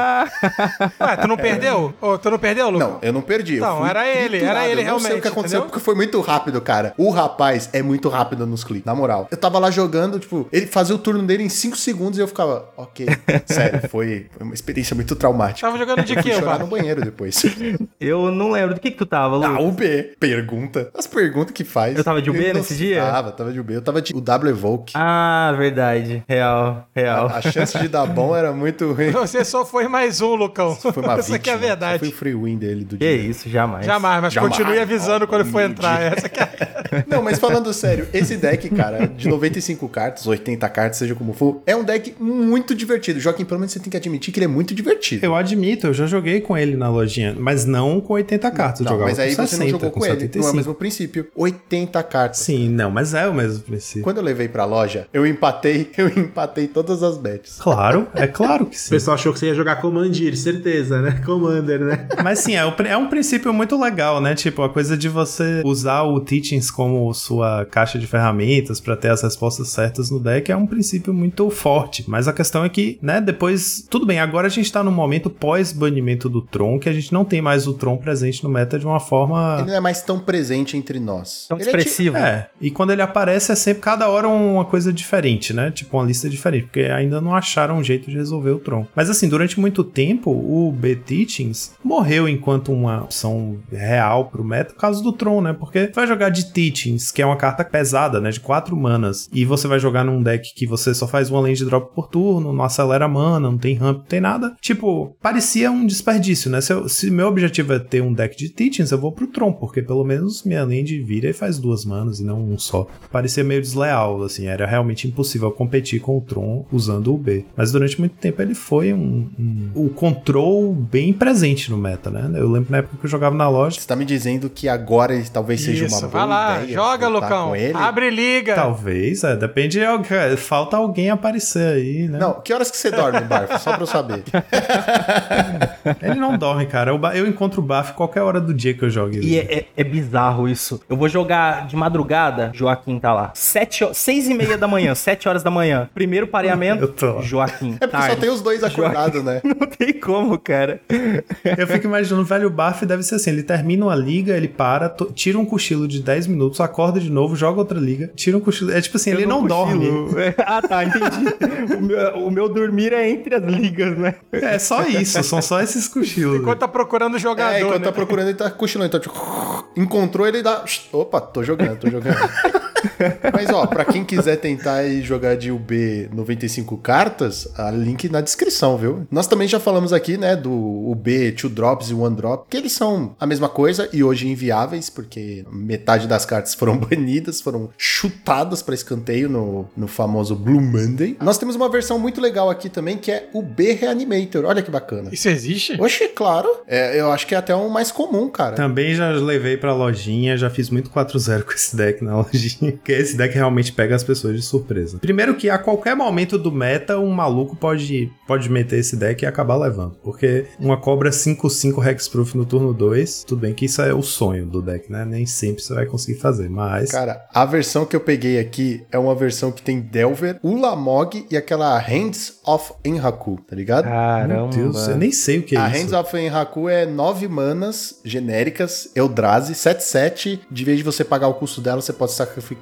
Ah, Ué, tu não perdeu? Ô, tu não perdeu, Lucão? Não, eu não perdi. eu Não, fui era ele, triturado. era ele Eu não sei o realmente, que aconteceu entendeu? porque foi muito rápido, cara. O rapaz é muito rápido nos cliques, na moral. Eu tava lá jogando, tipo, ele fazia o turno dele em 5 segundos e eu ficava, ok. Sério, foi, foi uma experiência muito traumática. Tava jogando de quê, chorar Bar? no banheiro depois. eu não lembro. Do que que tu tava, Lu? ah, o B. Pergunta. As perguntas que faz. Eu tava de UB Ele não nesse dia? Tava, tava de UB. Eu tava de o W Evoke. Ah, verdade. Real, real. A chance de dar bom era muito ruim. Você só foi mais um, Lucão. Foi uma Essa aqui é a verdade. Foi o free win dele do Que dia. isso, jamais. Jamais, mas Jamais. continue avisando quando for entrar. Essa que é... Não, mas falando sério, esse deck, cara, de 95 cartas, 80 cartas, seja como for, é um deck muito divertido. Joaquim, pelo menos você tem que admitir que ele é muito divertido. Eu admito, eu já joguei com ele na lojinha, mas não com 80 cartas. eu Não, jogava mas aí com você 60, não jogou com, ele. Não é 75. o mesmo princípio. 80 cartas. Sim, não, mas é o mesmo princípio. Quando eu levei pra loja, eu empatei, eu empatei todas as bets. Claro, é claro que O sim. pessoal achou que você ia jogar Commandir, certeza, né? Commander, né? Mas sim, é, o pri- é um princípio muito legal, né? Tipo, a coisa de você usar o Teachings como sua caixa de ferramentas pra ter as respostas certas no deck é um princípio muito forte. Mas a questão é que, né, depois. Tudo bem, agora a gente tá num momento pós-banimento do Tron, que a gente não tem mais o Tron presente no meta de uma forma. Ele não é mais tão presente entre nós. Tão Ele é expressivo. É, e quando ele aparece é sempre cada hora uma coisa diferente, né? Tipo, uma lista diferente, porque ainda não acharam um jeito de resolver o Tron. Mas assim, durante muito tempo, o B-Teachings morreu enquanto uma opção real pro meta por causa do Tron, né? Porque vai jogar de Teachings, que é uma carta pesada, né? De 4 manas, e você vai jogar num deck que você só faz uma land drop por turno, não acelera mana, não tem ramp, não tem nada. Tipo, parecia um desperdício, né? Se, eu- se meu objetivo é ter um deck de Teachings, eu vou pro Tron, porque pelo menos minha land vira e faz duas manas e não um só. Parecia meio desleal, assim, era realmente impossível competir com o Tron usando o B. Mas durante muito tempo ele foi um, um o control bem presente no meta, né? Eu lembro na época que eu jogava na loja, Você tá me dizendo que agora ele talvez seja uma Isso, boa vai lá, ideia joga, Lucão. Abre liga. Talvez, é, depende. de- Falta alguém aparecer aí, né? Não, que horas que você dorme, Barf? Só pra eu saber. Ele não dorme, cara. Eu, eu encontro o Baf qualquer hora do dia que eu jogo. E é, é- é bizarro isso. Eu vou jogar de madrugada, Joaquim tá lá. Sete, seis e meia da manhã. Manhã, 7 horas da manhã. Primeiro pareamento, Eu tô. Joaquim. É porque só tarde. tem os dois acordados, né? Não tem como, cara. Eu fico imaginando, o velho Baf deve ser assim: ele termina uma liga, ele para, tira um cochilo de 10 minutos, acorda de novo, joga outra liga, tira um cochilo. É tipo assim, ele Eu não dorme. cochilo. ah, tá, entendi. o, meu, o meu dormir é entre as ligas, né? É só isso, são só esses cochilos. Enquanto tá procurando jogador, É, enquanto né? tá procurando, ele tá cochilando. Então, tipo, encontrou ele dá. Opa, tô jogando, tô jogando. Mas, ó, pra quem quiser tentar e jogar de UB 95 cartas, a link na descrição, viu? Nós também já falamos aqui, né, do UB Two Drops e One Drop, que eles são a mesma coisa e hoje inviáveis, porque metade das cartas foram banidas, foram chutadas pra escanteio no, no famoso Blue Monday. Nós temos uma versão muito legal aqui também, que é o B Reanimator. Olha que bacana. Isso existe? Oxe, claro. É, eu acho que é até um mais comum, cara. Também já levei pra lojinha, já fiz muito 4-0 com esse deck na lojinha. Porque esse deck realmente pega as pessoas de surpresa. Primeiro que a qualquer momento do meta, um maluco pode, pode meter esse deck e acabar levando. Porque uma cobra 5-5 Hexproof no turno 2, tudo bem que isso é o sonho do deck, né? Nem sempre você vai conseguir fazer, mas... Cara, a versão que eu peguei aqui é uma versão que tem Delver, Ulamog e aquela Hands of Enhaku, tá ligado? Caramba. Meu Deus, eu nem sei o que é a isso. Hands of Enhaku é 9 manas genéricas, Eldrazi, 7-7. De vez de você pagar o custo dela, você pode sacrificar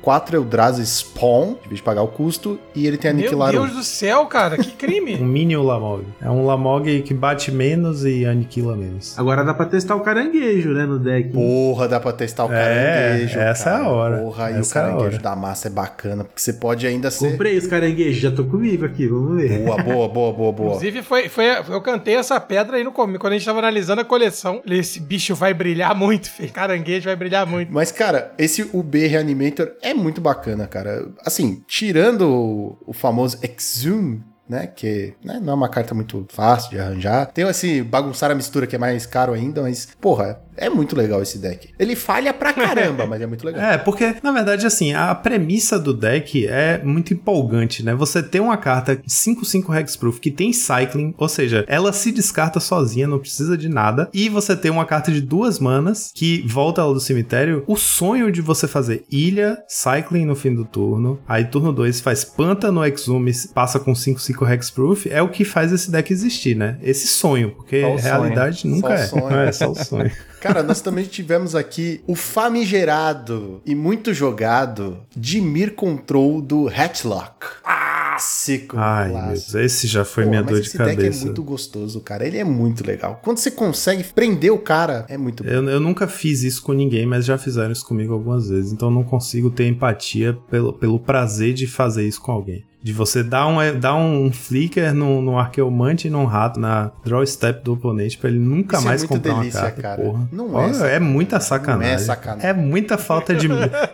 4 Eldrazi Spawn, de vez de pagar o custo, e ele tem Meu Aniquilar Deus um. do céu, cara, que Um crime. mini Lamog. É um Lamog que bate menos e aniquila menos. Agora dá pra testar o caranguejo, né, no deck. Porra, dá pra testar o É, caranguejo. essa é a cara. hora. Porra, e o é caranguejo hora. da massa é bacana, porque você pode ainda ser. Comprei os caranguejos, já tô comigo aqui, vamos ver. Boa, boa, boa, boa, boa. Inclusive, foi, foi, eu cantei essa pedra aí no começo, quando a gente tava analisando a coleção. Esse bicho vai brilhar muito, filho. Caranguejo vai brilhar muito. Mas, cara, esse UB Reanimator é muito bacana, cara. Assim, tirando o, o famoso Exhume, né? Que né, não é uma carta muito fácil de arranjar. Tem esse bagunçar a mistura que é mais caro ainda, mas, porra, é muito legal esse deck. Ele falha pra caramba, mas é muito legal. É, porque, na verdade, assim, a premissa do deck é muito empolgante, né? Você tem uma carta 5-5 Hexproof que tem Cycling, ou seja, ela se descarta sozinha, não precisa de nada, e você tem uma carta de duas manas que volta ela do cemitério. O sonho de você fazer ilha, Cycling no fim do turno, aí turno 2 faz Pântano Exume, passa com 5-5 Hexproof, é o que faz esse deck existir, né? Esse sonho, porque Só o realidade nunca Só é. sonho. É, só o sonho. Cara, nós também tivemos aqui o famigerado e muito jogado Dimir Control do Hatchlock. Clássico. Ai, meu clássico. Deus, esse já foi Pô, minha mas dor de esse deck cabeça. é muito gostoso, cara. Ele é muito legal. Quando você consegue prender o cara, é muito bom. Eu, eu nunca fiz isso com ninguém, mas já fizeram isso comigo algumas vezes. Então eu não consigo ter empatia pelo, pelo prazer de fazer isso com alguém. De você dar um, dar um flicker no, no arqueomante e num rato na draw step do oponente pra ele nunca Isso é mais muito comprar delícia, uma carta. cara. Porra. Não é Olha, sacanagem. muita Não sacanagem. é sacanagem. É muita falta de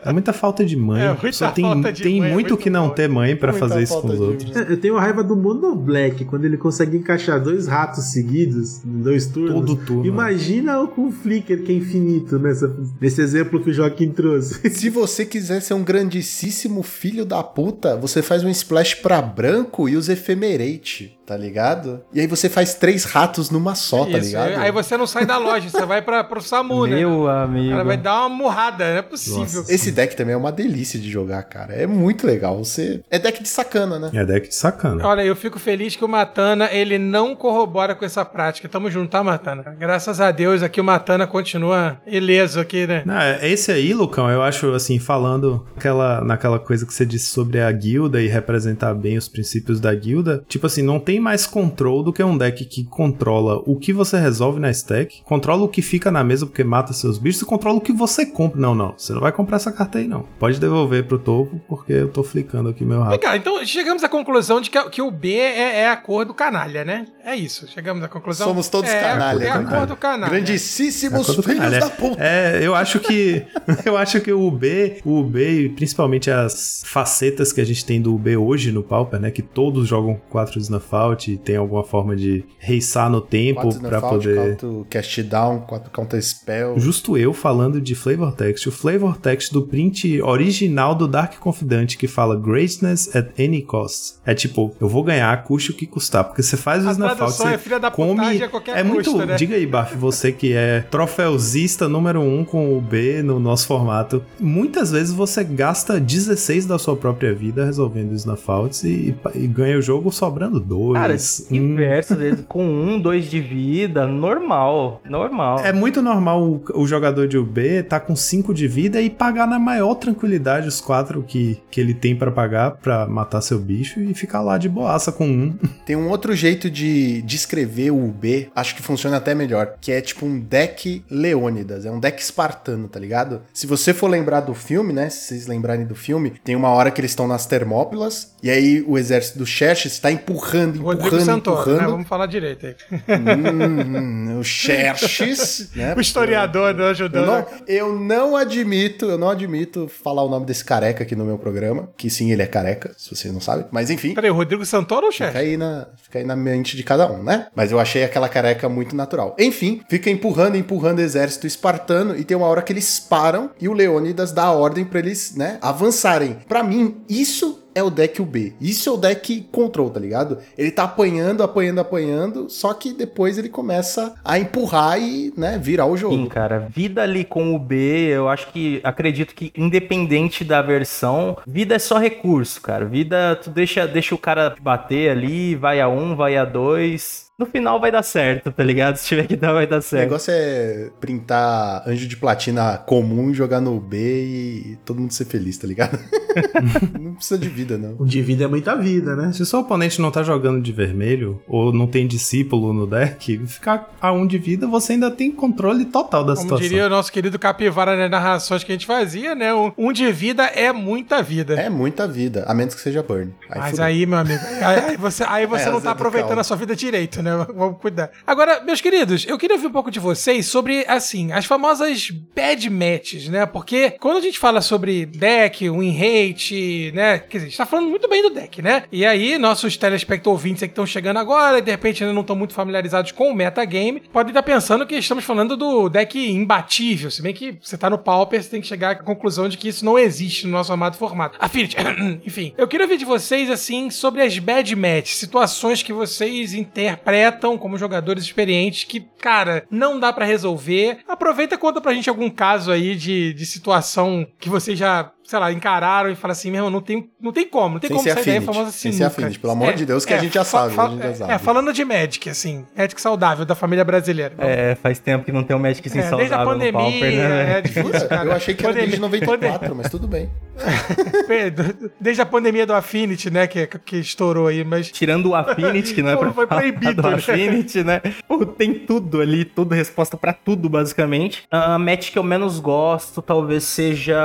é muita falta de mãe. É muita pessoa tem, tem mãe, é muito que não ter mãe pra Muita fazer isso com os outros. Eu tenho raiva do Mono Black, quando ele consegue encaixar dois ratos seguidos, em dois turnos. Todo turno. Imagina o com o Flicker, que é infinito, nessa, nesse exemplo que o Joaquim trouxe. Se você quiser ser um grandíssimo filho da puta, você faz um splash pra branco e usa Ephemerate, tá ligado? E aí você faz três ratos numa só, tá Isso, ligado? Aí você não sai da loja, você vai pra, pro SAMU, né? Meu O amigo. cara vai dar uma murrada, não é possível. Esse deck também é uma delícia de jogar, cara. É muito legal. Você É deck de sacana, né? É deck de sacana. Olha, eu fico feliz que o Matana, ele não corrobora com essa prática. Tamo junto, tá, Matana? Graças a Deus aqui o Matana continua ileso aqui, né? Não, é- esse aí, Lucão, eu acho, assim, falando aquela, naquela coisa que você disse sobre a guilda e representar bem os princípios da guilda, tipo assim, não tem mais control do que um deck que controla o que você resolve na stack, controla o que fica na mesa porque mata seus bichos e controla o que você compra. Não, não, você não vai comprar essa carta aí, não. Pode devolver pro topo porque eu tô flicando aqui meu cá, então chegamos à conclusão de que, que o B é, é a cor do canalha, né? É isso, chegamos à conclusão. Somos todos é, canalha, É a canalha. cor do canalha. Grandíssimos Quando- filhos Olha, da puta. É, eu acho que eu acho que o UB, o e principalmente as facetas que a gente tem do UB hoje no Pauper, né, que todos jogam 4 Snuff Fault, tem alguma forma de reiçar no tempo Fault, poder. quatro Cast Down, quatro Counter Spell. Justo eu falando de flavor text. O flavor text do print original do Dark Confidant que fala Greatness at any cost. É tipo, eu vou ganhar, custe o que custar. Porque você faz o tradução você é filha da come... a qualquer é muito... né? Diga aí, Baf, você que é troféuzista número um com o B no nosso formato. Muitas vezes você gasta 16 da sua própria vida resolvendo Outs e, e ganha o jogo sobrando dois. Cara, diversas vezes com um, dois de vida, normal. Normal. É muito normal o, o jogador de UB tá com 5 de vida e pagar na maior tranquilidade os 4 que, que ele tem pra pagar pra matar seu bicho e ficar lá de boaça com um. Tem um outro jeito de descrever o UB, acho que funciona até melhor, que é tipo um deck Leônidas, é um deck espartano, tá ligado? Se você for lembrar do filme, né, se vocês lembrarem do filme, tem uma hora que eles estão nas Termópilas, e aí o exército do Xerxes tá empurrando, Rodrigo empurrando, Santoro, né? empurrando. Vamos falar direito aí. Hum, o Xerxes, né? O historiador né, Eu ajudando. não, eu não admito, eu não admito falar o nome desse careca aqui no meu programa, que sim, ele é careca, se você não sabe, mas enfim. Peraí, o Rodrigo Santoro ou o Fica chefe? aí, na, fica aí na mente de cada um, né? Mas eu achei aquela careca muito natural. Enfim, fica empurrando, empurrando o exército espartano e tem uma hora que eles param e o Leônidas dá a ordem pra eles, né, avançarem. Pra mim, isso é o deck UB. Isso é o deck control, tá ligado? Ele tá apanhando, apanhando, apanhando, só que depois ele começa a empurrar e, né, virar o jogo. Sim, cara. Vida ali com o B, eu acho que acredito que independente da versão, vida é só recurso, cara. Vida, tu deixa, deixa o cara bater ali, vai a um, vai a dois. No final vai dar certo, tá ligado? Se tiver que dar, vai dar O certo. negócio é printar anjo de platina comum, jogar no B e todo mundo ser feliz, tá ligado? não precisa de vida, não. O de vida é muita vida, né? Se o seu oponente não tá jogando de vermelho, ou não tem discípulo no deck, ficar a um de vida, você ainda tem controle total da Como situação. diria o nosso querido Capivara nas narrações que a gente fazia, né? Um, um de vida é muita vida. É muita vida, a menos que seja burn. Aí Mas fudeu. aí, meu amigo, aí, aí você, aí você É, não tá do aproveitando Cal. a sua vida direito, né? Vamos cuidar. Agora, meus queridos, eu queria ouvir um pouco de vocês sobre, assim, as famosas bad matches, né? Porque quando a gente fala sobre deck, win rate, né? Quer dizer, a gente tá falando muito bem do deck, né? E aí, nossos telespectadores ouvintes aí que estão chegando agora e de repente ainda não estão muito familiarizados com o metagame, podem estar pensando que estamos falando do deck imbatível, se bem que você tá no Pauper, você tem que chegar à conclusão de que isso não existe no nosso amado formato. Affinity, enfim. Eu queria ouvir de vocês, assim, sobre as bad matches, situações que vocês interpretam como jogadores experientes que, cara, não dá pra resolver. Aproveita e conta pra gente algum caso aí de, de situação que vocês já, sei lá, encararam e fala assim, meu irmão, não tem, não tem como, não tem Sem como sair daí a Affinity, famosa sem ser. Affinity, pelo amor de Deus, que a gente já sabe, fa- gente já é, sabe. É, falando de Magic, assim, Magic saudável da família brasileira. É, faz tempo que não tem um Magic sem É, desde a saudável pandemia, Pauper, né? é difícil, cara. Eu achei que era desde Pandemia- 94, mas tudo bem. Desde a pandemia do Affinity, né, que, que estourou aí, mas... Tirando o Affinity, que não é Pô, pra foi falar proibido, do né? Affinity, né? Pô, tem tudo ali, tudo, resposta pra tudo, basicamente. A match que eu menos gosto talvez seja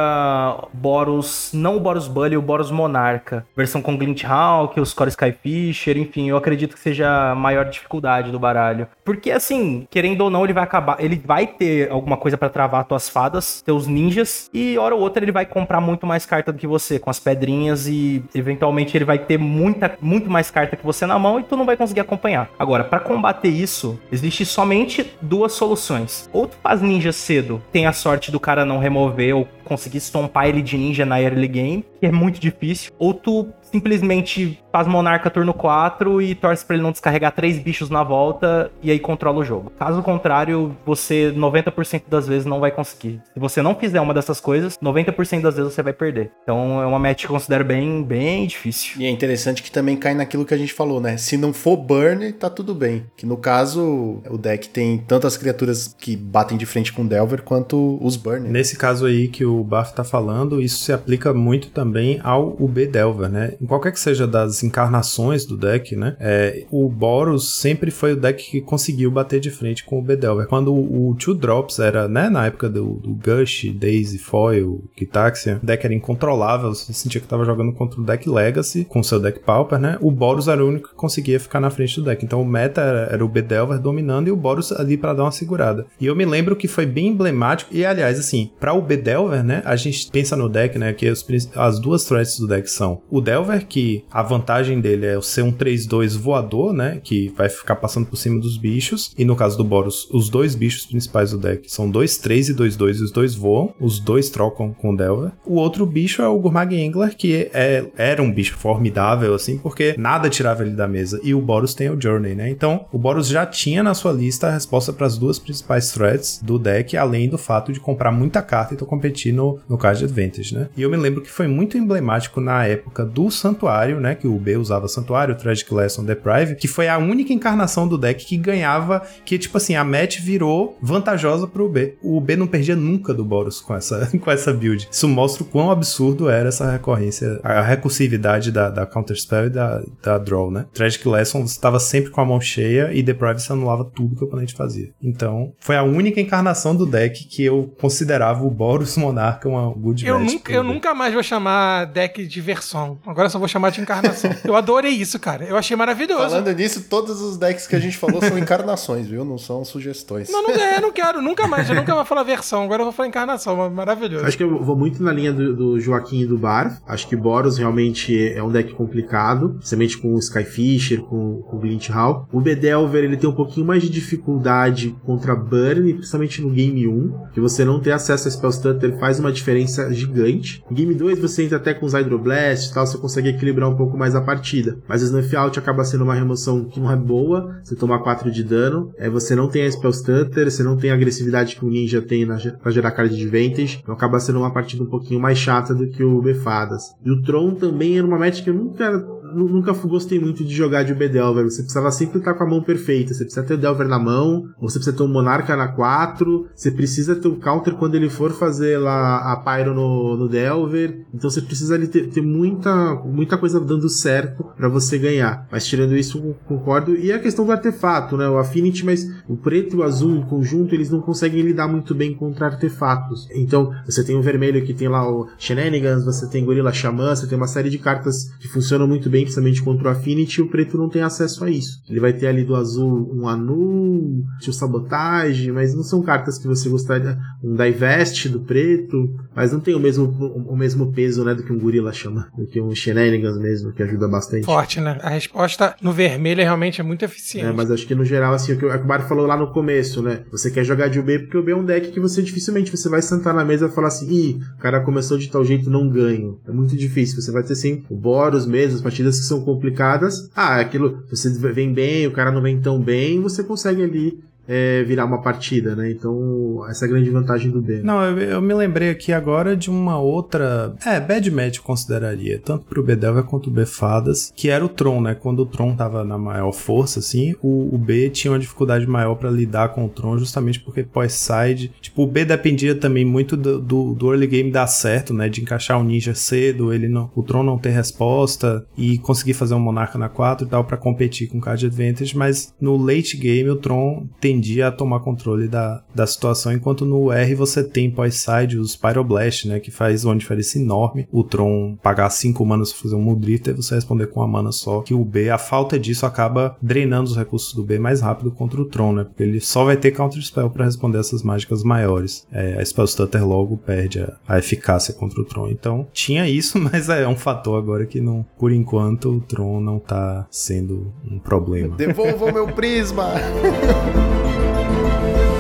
Boros, não o Boros Bully, o Boros Monarca. Versão com Glint Hawk, os Core Skyfisher, enfim, eu acredito que seja a maior dificuldade do baralho. Porque, assim, querendo ou não, ele vai acabar, ele vai ter alguma coisa pra travar tuas fadas, teus ninjas, e hora ou outra ele vai comprar muito mais carta do que você, com as pedrinhas, e eventualmente ele vai ter muita, muito mais carta que você na mão e tu não vai conseguir acompanhar. Agora, pra combater isso, existe somente duas soluções. Ou tu faz ninja cedo, tem a sorte do cara não remover ou conseguir estompar ele de ninja na early game, que é muito difícil. Ou tu simplesmente faz monarca turno 4 e torce pra ele não descarregar três bichos na volta e aí controla o jogo. Caso contrário, você 90% das vezes não vai conseguir. Se você não fizer uma dessas coisas, 90% das vezes você vai perder. Então é uma match que eu considero bem, bem difícil. E é interessante que também cai naquilo que a gente falou, né? Se não for burn, tá tudo bem. Que no caso, o deck tem tanto as criaturas que batem de frente com o Delver quanto os burn. Nesse caso aí que o Baf tá falando, isso se aplica muito também ao UB Delver, né? Em qualquer que seja das encarnações do deck, né? É, o Boros sempre foi o deck que conseguiu bater de frente com o UB Delver. Quando o Two Drops era, né, na época do, do Gush, Daisy, Foil, Kitaxia, o deck era incontrolável, você sentia que tava jogando contra o deck Legacy, com seu deck Pauper, né? O Boros era o único que conseguia ficar na frente do deck. Então o meta era, era o UB Delver dominando e o Boros ali pra dar uma segurada. E eu me lembro que foi bem emblemático, e aliás, assim, pra o B Delver, Delver, né? A gente pensa no deck, né? Que os, as duas threats do deck são o Delver, que a vantagem dele é ser um 3-2 voador, né? Que vai ficar passando por cima dos bichos. E no caso do Boros, os dois bichos principais do deck são 2-3 e 2-2 e os dois voam. Os dois trocam com o Delver. O outro bicho é o Gurmag Angler, que é, era um bicho formidável, assim, porque nada tirava ele da mesa. E o Boros tem o Journey, né? Então, o Boros já tinha na sua lista a resposta para as duas principais threats do deck, além do fato de comprar muita carta e então competir no, no Card Advantage, né? E eu me lembro que foi muito emblemático na época do Santuário, né? Que o B usava Santuário, Tragic Lesson, Deprive, que foi a única encarnação do deck que ganhava, que tipo assim, a match virou vantajosa pro B. O B não perdia nunca do Boros com essa, com essa build. Isso mostra o quão absurdo era essa recorrência, a recursividade da, da Counterspell e da, da Draw, né? Tragic Lesson estava sempre com a mão cheia e Deprive você anulava tudo que o oponente fazia. Então, foi a única encarnação do deck que eu considerava o Boros Monarca uma good eu match. Nunca, eu nunca mais vou chamar deck de versão. Agora só vou chamar de encarnação. eu adorei isso, cara. Eu achei maravilhoso. Falando nisso, todos os decks que a gente falou são encarnações, viu? Não são sugestões. Não, não, é, não quero. Nunca mais. Eu nunca vou falar versão. Agora eu vou falar encarnação. Maravilhoso. Acho que eu vou muito na linha do, do Joaquim e do Bar. Acho que Boros realmente é um deck complicado, principalmente com o Skyfisher, com, com o Glint Hall. O Bedelver, ele tem um pouquinho mais de dificuldade contra Burn, principalmente no Game 1, que você não ter acesso a Spell Stutter faz uma diferença gigante. No Game 2 você entra até com os Hydroblast e tal, você consegue equilibrar um pouco mais a partida. Mas o Snuff Out acaba sendo uma remoção que não é boa, você toma 4 de dano, é, você não tem a Spell Stutter, você não tem a agressividade que o Ninja tem na, pra gerar card de Vantage, então acaba sendo uma partida um pouquinho mais chata do que o Befadas. E o Tron também era uma match que eu nunca nunca gostei muito de jogar de B-Delver. Você precisava sempre estar com a mão perfeita. Você precisa ter o Delver na mão, ou você precisa ter um Monarca na 4. Você precisa ter o counter quando ele for fazer lá a Pyro no, no Delver. Então você precisa ali ter, ter muita, muita coisa dando certo para você ganhar. Mas tirando isso, concordo. E a questão do artefato, né? O Affinity, mas o preto e o azul em conjunto, eles não conseguem lidar muito bem contra artefatos. Então, você tem o vermelho que tem lá o Shenanigans, você tem Gorilla Xamã, você tem uma série de cartas que funcionam muito bem principalmente contra o Affinity, o preto não tem acesso a isso. Ele vai ter ali do azul um Anu, o Sabotage, mas não são cartas que você gostaria. Um Divest do preto, mas não tem o mesmo, o mesmo peso né, do que um Gorilla chama, do que um Shenanigans mesmo, que ajuda bastante. Forte, né? A resposta no vermelho é realmente é muito eficiente. É, mas acho que no geral, assim, o que o Akbar falou lá no começo, né? Você quer jogar de UB porque o UB é um deck que você dificilmente você vai sentar na mesa e falar assim, ih, o cara começou de tal jeito, não ganho. É muito difícil. Você vai ter sim o Boros mesmo, as partidas que são complicadas, ah, aquilo, você vem bem, o cara não vem tão bem, você consegue ali é, virar uma partida, né? Então, essa é a grande vantagem do B. Não, eu, eu, me lembrei aqui agora de uma outra. É, Bad Match eu consideraria, tanto pro B-Delver quanto o B-Fadas, que era o Tron, né? Quando o Tron tava na maior força, assim, o, o B tinha uma dificuldade maior para lidar com o Tron, justamente porque pós-side. Tipo, o B dependia também muito do, do, do, early game dar certo, né? De encaixar o ninja cedo, ele não, o Tron não ter resposta e conseguir fazer um Monarca na 4 e tal, para competir com o Card Advantage, mas no late game o Tron tem tendia a tomar controle da, da situação, enquanto no R você tem pós-side os Pyroblast, né, que faz uma diferença enorme. O Tron pagar 5 manas pra fazer um Mudrita e você responder com uma mana só, que o B, a falta disso acaba drenando os recursos do B mais rápido contra o Tron, né, porque ele só vai ter Counter Spell para responder essas mágicas maiores. É, a Spell Stutter logo perde a, a eficácia contra o Tron. Então, tinha isso, mas é um fator agora que não, por enquanto, o Tron não tá sendo um problema. Devolva o meu prisma! Música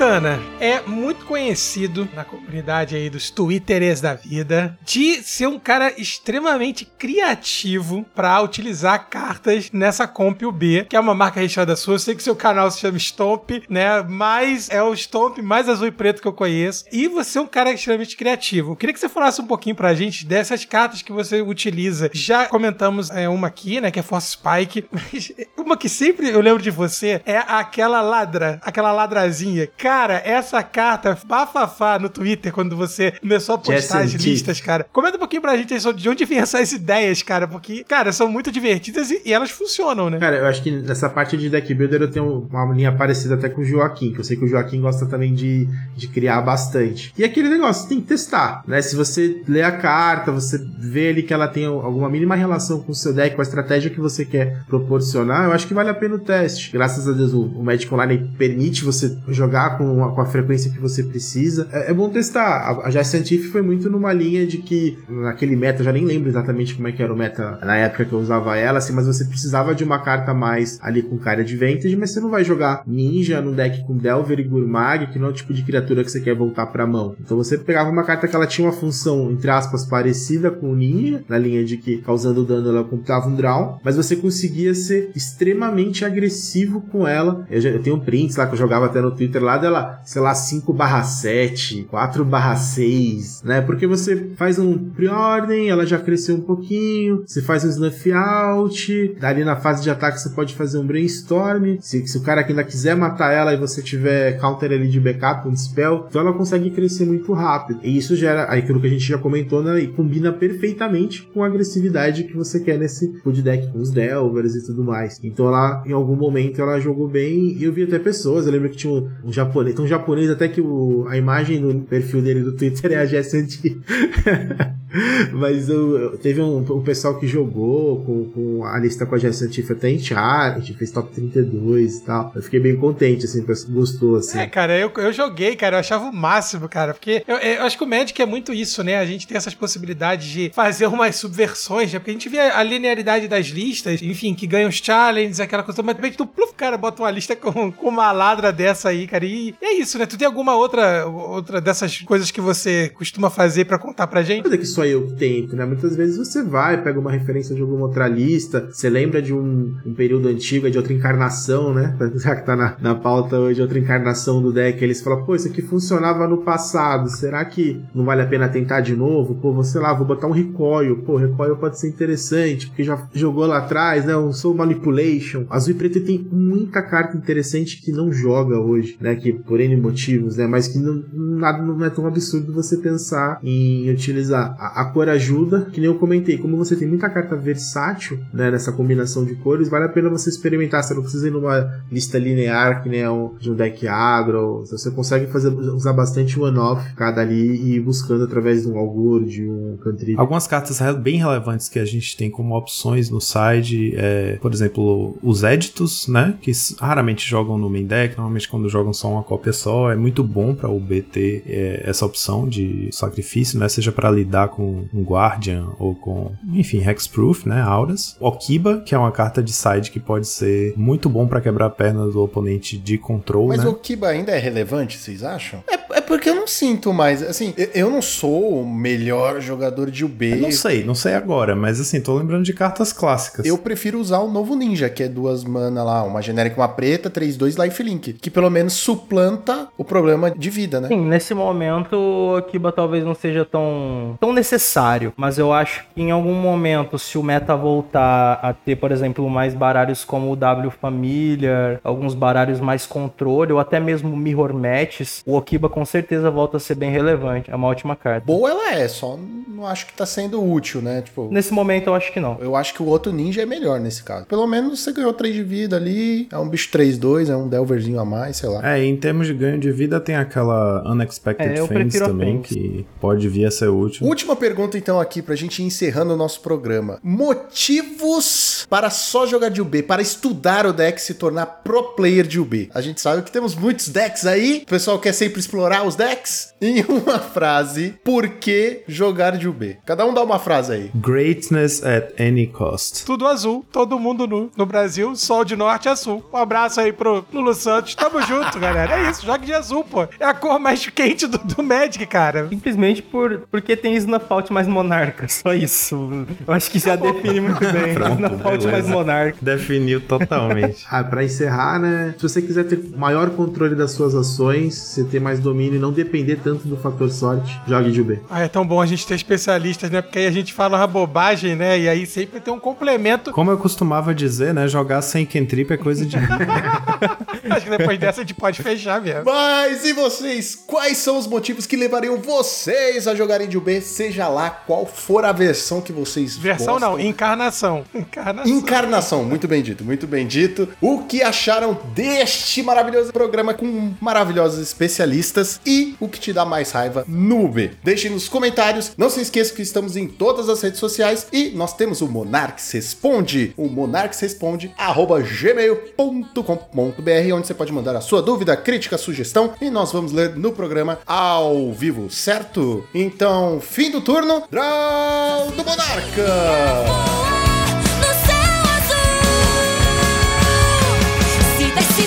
Matana é muito conhecido na comunidade aí dos Twitteres da vida de ser um cara extremamente criativo para utilizar cartas nessa Comp UB, que é uma marca registrada sua. Eu sei que seu canal se chama Stomp, né? Mas é o Stomp mais azul e preto que eu conheço. E você é um cara extremamente criativo. Eu queria que você falasse um pouquinho pra gente dessas cartas que você utiliza. Já comentamos é, uma aqui, né? Que é Force Spike. Mas uma que sempre eu lembro de você é aquela ladra, aquela ladrazinha. Cara, essa carta, bafafá no Twitter, quando você começou a postar as listas, cara. Comenta um pouquinho pra gente aí sobre de onde vêm essas ideias, cara, porque, cara, são muito divertidas e, e elas funcionam, né? Cara, eu acho que nessa parte de deck builder eu tenho uma linha parecida até com o Joaquim, que eu sei que o Joaquim gosta também de, de criar bastante. E aquele negócio, você tem que testar, né? Se você lê a carta, você vê ali que ela tem alguma mínima relação com o seu deck, com a estratégia que você quer proporcionar, eu acho que vale a pena o teste. Graças a Deus, o, o Magic Online permite você jogar com a, com a frequência que você precisa. É, é bom testar. A, a Jazz Scientific foi muito numa linha de que, naquele meta, já nem lembro exatamente como é que era o meta na época que eu usava ela, assim, mas você precisava de uma carta mais ali com cara de Vantage, mas você não vai jogar Ninja num deck com Delver e Gurmag, que não é o tipo de criatura que você quer voltar pra mão. Então você pegava uma carta que ela tinha uma função, entre aspas, parecida com o Ninja, na linha de que causando dano ela computava um draw, mas você conseguia ser extremamente agressivo com ela. Eu, já, eu tenho prints lá que eu jogava até no Twitter lá dela, sei lá, 5 barra 7, 4 barra 6, né? Porque você faz um preordem, ela já cresceu um pouquinho, você faz um snuff out, dali na fase de ataque você pode fazer um brainstorm, se, se o cara ainda quiser matar ela e você tiver counter ali de backup, um spell, então ela consegue crescer muito rápido. E isso gera aquilo que a gente já comentou, né? E combina perfeitamente com a agressividade que você quer nesse food deck, com os Delvers e tudo mais. Então ela, em algum momento, ela jogou bem e eu vi até pessoas, eu lembro que tinha um, um japonês, tem um japonês até que o, a imagem no perfil dele do Twitter é a Jess Anti. Mas eu, teve um, um, pessoal que jogou com, com a lista com a Jess Antifa até em chart, fez top 32 e tal. Eu fiquei bem contente, assim, gostou, assim. É, cara, eu, eu joguei, cara, eu achava o máximo, cara, porque eu, eu acho que o Magic é muito isso, né? A gente tem essas possibilidades de fazer umas subversões, né? Porque a gente vê a linearidade das listas, enfim, que ganha os challenges, aquela coisa, mas de repente tu, pluf, cara, bota uma lista com, com uma ladra dessa aí, cara, e é isso, né? Tu tem alguma outra, outra dessas coisas que você costuma fazer para contar pra gente? É que só eu que tento, né? Muitas vezes você vai, pega uma referência de alguma outra lista, você lembra de um, um período antigo, de outra encarnação, né? Já que tá na, na pauta hoje, outra encarnação do deck, eles falam, pô, isso aqui funcionava no passado, será que não vale a pena tentar de novo? Pô, você lá, vou botar um recoil, pô, recoil pode ser interessante, porque já jogou lá atrás, né? Um Soul Manipulation. Azul e preto tem muita carta interessante que não joga hoje, né? Que por N motivos, né? Mas que não, nada não é tão absurdo você pensar em utilizar. A, cor ajuda, que nem eu comentei, como você tem muita carta versátil, né? Nessa combinação de cores, vale a pena você experimentar. Você não precisa ir numa lista linear, que nem um, de um deck agro. Você consegue fazer, usar bastante one-off cada ali e ir buscando através de um Augur, de um Cantrip. Algumas cartas bem relevantes que a gente tem como opções no side, é, por exemplo, os Editos, né? Que raramente jogam no main deck, normalmente quando jogam só uma cópia só. É muito bom para o B ter é, essa opção de sacrifício, né? Seja para lidar com um Guardian ou com, enfim, Hexproof, né? Auras. Okiba, que é uma carta de side que pode ser muito bom para quebrar a perna do oponente de control, Mas né? o Okiba ainda é relevante, vocês acham? É, é porque eu não sinto mais, assim, eu, eu não sou o melhor jogador de UB. Eu não sei, não sei agora, mas assim, tô lembrando de cartas clássicas. Eu prefiro usar o novo Ninja, que é duas mana lá, uma genérica, uma preta, 3-2 lifelink, que pelo menos suplanta o problema de vida, né? Sim, nesse momento o Akiba talvez não seja tão, tão necessário, mas eu acho que em algum momento, se o meta voltar a ter, por exemplo, mais baralhos como o W Familiar, alguns baralhos mais controle, ou até mesmo Mirror Matches, o Okiba com certeza volta a ser bem relevante. É uma ótima carta. Boa ela é, só não acho que tá sendo útil, né? Tipo, Nesse momento eu acho que não. eu acho que o outro ninja é melhor nesse caso. Pelo menos você ganhou 3 de vida ali, é um bicho 3-2, é um Delverzinho a mais, sei lá. É, em termos de ganho de vida tem aquela Unexpected É, Fence também, que pode vir a ser útil. Última pergunta então aqui pra gente ir encerrando o nosso programa. Motivos para só jogar de UB, para estudar o deck e se tornar pro player de UB. A gente sabe que temos muitos decks aí, o pessoal quer sempre explorar os decks. Em uma frase, por que jogar de UB? Cada um dá uma frase aí. Greatness at any cost. Tudo azul, todo mundo nu. No Brasil, sol de norte e sul. Um abraço aí pro Lulu Santos. Tamo junto, galera. É isso, jogue de azul, pô. É a cor mais quente do, do Magic, cara. Simplesmente por, porque tem Snafault mais monarca. Só isso. Eu acho que já define muito bem. Snafault mais beleza. monarca. Definiu totalmente. Ah, pra encerrar, né? Se você quiser ter maior controle das suas ações, você ter mais domínio e não depender tanto do fator sorte, jogue de UB. Ah, é tão bom a gente ter especialistas, né? Porque aí a gente fala uma bobagem, né? E aí sempre tem um complemento. Como eu costumava dizer, né? Jogar sem cantrip é coisa de. Acho que depois dessa a gente pode fechar mesmo. Mas e vocês? Quais são os motivos que levariam vocês a jogarem de UB, seja lá qual for a versão que vocês Versão gostam? não, encarnação. Encarnação. Encarnação, muito bem dito, muito bem dito. O que acharam deste maravilhoso programa com maravilhosos especialistas e o que te dá mais raiva no UB? Deixe nos comentários. Não se esqueça que estamos em todas as redes sociais e nós temos o Monarques Responde, o Monarques Responde, arroba gmail.com.br, onde você pode mandar a sua dúvida, crítica, sugestão e nós vamos ler no programa ao vivo, certo? Então, fim do turno, Draw do Monarca! Se desce